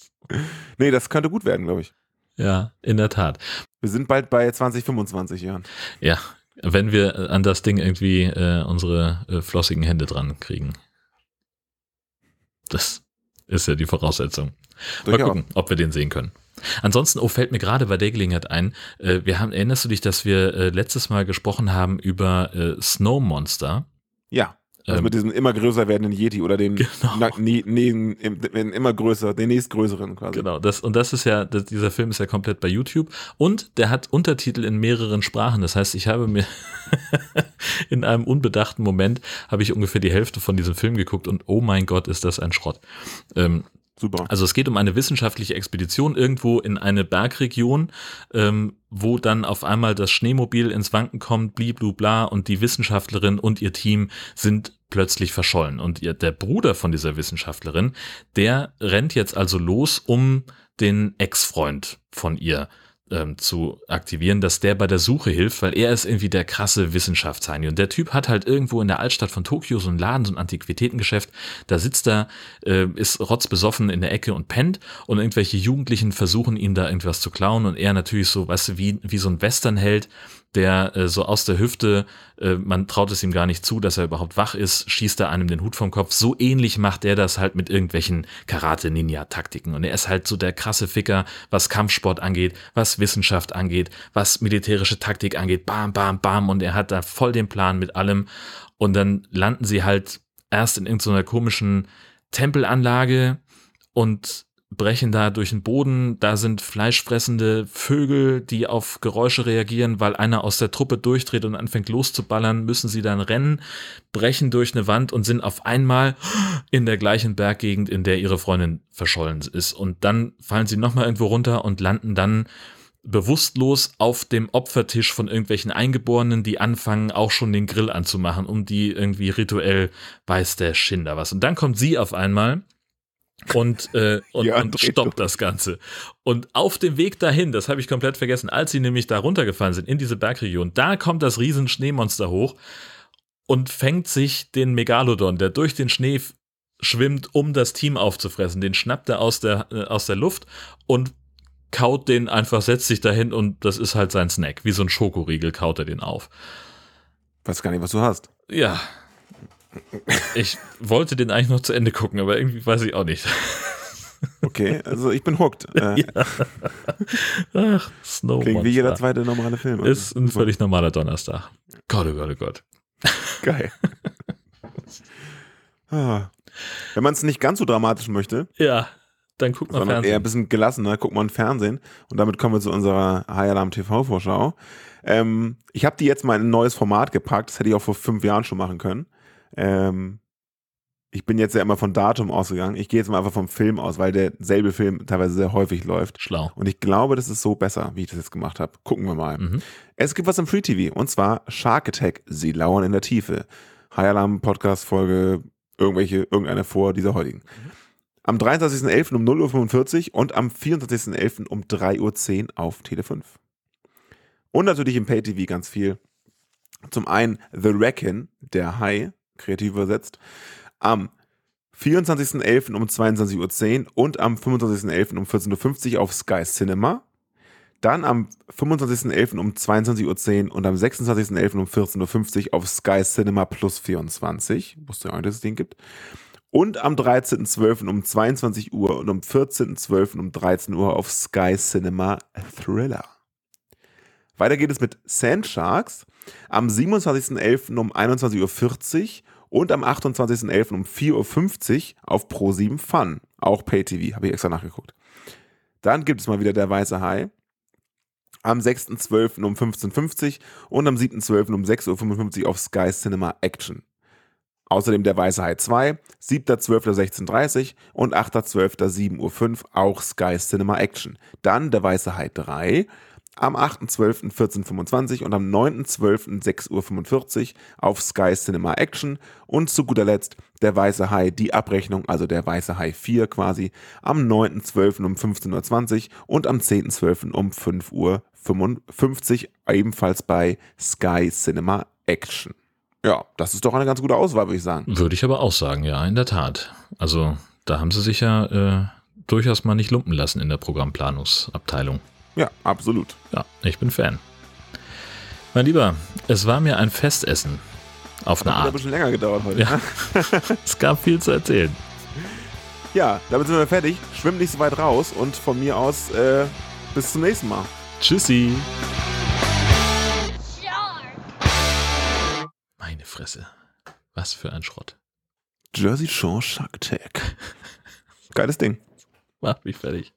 Nee, das könnte gut werden, glaube ich. Ja, in der Tat. Wir sind bald bei 20, 25 Jahren. Ja, wenn wir an das Ding irgendwie äh, unsere äh, flossigen Hände dran kriegen. Das ist ja die Voraussetzung. Mal gucken, ob wir den sehen können. Ansonsten, oh, fällt mir gerade bei der Gelegenheit ein, äh, wir haben, erinnerst du dich, dass wir äh, letztes Mal gesprochen haben über äh, Snow Monster? Ja. Also Ähm, mit diesem immer größer werdenden Yeti oder den Genau. na, nee, im- den immer größer, den nächstgrößeren quasi. Genau, das, und das ist ja, das, dieser Film ist ja komplett bei YouTube und der hat Untertitel in mehreren Sprachen. Das heißt, ich habe mir in einem unbedachten Moment habe ich ungefähr die Hälfte von diesem Film geguckt und oh mein Gott, ist das ein Schrott. Ähm, Super. Also es geht um eine wissenschaftliche Expedition irgendwo in eine Bergregion, ähm, wo dann auf einmal das Schneemobil ins Wanken kommt, bliblu bla und die Wissenschaftlerin und ihr Team sind plötzlich verschollen. Und ihr, der Bruder von dieser Wissenschaftlerin, der rennt jetzt also los, um den Ex-Freund von ihr ähm, zu aktivieren, dass der bei der Suche hilft, weil er ist irgendwie der krasse Wissenschaftsheini. Und der Typ hat halt irgendwo in der Altstadt von Tokio so einen Laden, so ein Antiquitätengeschäft. Da sitzt er, äh, ist rotzbesoffen in der Ecke und pennt und irgendwelche Jugendlichen versuchen ihm da irgendwas zu klauen und er natürlich so, weißt du, wie, wie so ein Westernheld, der äh, so aus der Hüfte, äh, man traut es ihm gar nicht zu, dass er überhaupt wach ist, schießt er einem den Hut vom Kopf. So ähnlich macht er das halt mit irgendwelchen Karate-Ninja-Taktiken. Und er ist halt so der krasse Ficker, was Kampfsport angeht, was Wissenschaft angeht, was militärische Taktik angeht. Bam, bam, bam. Und er hat da voll den Plan mit allem. Und dann landen sie halt erst in irgendeiner komischen Tempelanlage und brechen da durch den Boden. Da sind fleischfressende Vögel, die auf Geräusche reagieren, weil einer aus der Truppe durchdreht und anfängt loszuballern, müssen sie dann rennen, brechen durch eine Wand und sind auf einmal in der gleichen Berggegend, in der ihre Freundin verschollen ist. Und dann fallen sie nochmal irgendwo runter und landen dann bewusstlos auf dem Opfertisch von irgendwelchen Eingeborenen, die anfangen auch schon den Grill anzumachen, um die irgendwie rituell weiß der Schinder was. Und dann kommt sie auf einmal und, äh, und, Ja, und stoppt das Ganze. Und auf dem Weg dahin, das habe ich komplett vergessen, als sie nämlich da runtergefallen sind in diese Bergregion, da kommt das riesen Schneemonster hoch und fängt sich den Megalodon, der durch den Schnee schwimmt, um das Team aufzufressen. Den schnappt er aus der, äh, aus der Luft und kaut den einfach, setzt sich dahin und das ist halt sein Snack. Wie so ein Schokoriegel kaut er den auf. Weiß gar nicht, was du hast. Ja. Ich wollte den eigentlich noch zu Ende gucken, aber irgendwie weiß ich auch nicht. Okay, also ich bin hooked. Äh, Ach, Snow Klingt wie jeder Monster. zweite normale Film. Also, Ist ein völlig normaler Donnerstag. Gott, oh Gott, oh Gott. geil. Ah. Wenn man es nicht ganz so dramatisch möchte, Ja, dann guck mal sondern eher ein Fernsehen. bisschen gelassener, guckt man Fernsehen. Und damit kommen wir zu unserer High Alarm TV-Vorschau. Ähm, ich habe die jetzt mal in ein neues Format gepackt. Das hätte ich auch vor fünf Jahren schon machen können. Ähm, ich bin jetzt ja immer von Datum ausgegangen. Ich gehe jetzt mal einfach vom Film aus, weil derselbe Film teilweise sehr häufig läuft. Schlau. Und ich glaube, das ist so besser, wie ich das jetzt gemacht habe. Gucken wir mal. Mhm. Es gibt was im Free TV und zwar Shark Attack. Sie lauern in der Tiefe. High Alarm Podcast Folge irgendwelche irgendeine vor dieser heutigen. Am 23.11. um 0.45 Uhr und am 24.11. um 3.10 Uhr auf Tele 5. Und natürlich im Pay TV ganz viel. Zum einen The Reckon, der Hai, kreativ übersetzt, am 24.11. um 22.10 Uhr und am 25.11. um 14.50 Uhr auf Sky Cinema. Dann am 25.11. um 22.10 Uhr und am 26.11. um 14.50 Uhr auf Sky Cinema Plus 24. Wusste ja auch nicht, dass es den gibt. Und am 13.12. um 22 Uhr und am 14.12. um 13 Uhr auf Sky Cinema Thriller. Weiter geht es mit Sand Sharks am 27.11. um 21.40 Uhr und am 28.11. um 4.50 Uhr auf Pro7 Fun. Auch Pay-TV, habe ich extra nachgeguckt. Dann gibt es mal wieder Der Weiße Hai am 6.12. um 15.50 Uhr und am 7.12. um 6.55 Uhr auf Sky Cinema Action. Außerdem der Weiße Hai 2, 7.12.16.30 und 8.12.7.05 Uhr auch Sky Cinema Action. Dann der Weiße Hai 3 am 8.12.14.25 und am 9.12.6.45 Uhr auf Sky Cinema Action und zu guter Letzt der Weiße Hai, die Abrechnung, also der Weiße Hai 4 quasi, am 9.12. um 15.20 Uhr und am 10.12. um 5.55 Uhr ebenfalls bei Sky Cinema Action. Ja, das ist doch eine ganz gute Auswahl, würde ich sagen. Würde ich aber auch sagen, ja, in der Tat. Also da haben sie sich ja äh, durchaus mal nicht lumpen lassen in der Programmplanungsabteilung. Ja, absolut. Ja, ich bin Fan. Mein Lieber, es war mir ein Festessen. Auf eine Hat ein Art. bisschen länger gedauert heute. Ja. es gab viel zu erzählen. ja, damit sind wir fertig. Schwimmt nicht so weit raus und von mir aus äh, bis zum nächsten Mal. Tschüssi. Shark. Meine Fresse. Was für ein Schrott. Jersey Shore Shark Tag. Geiles Ding. Mach mich fertig.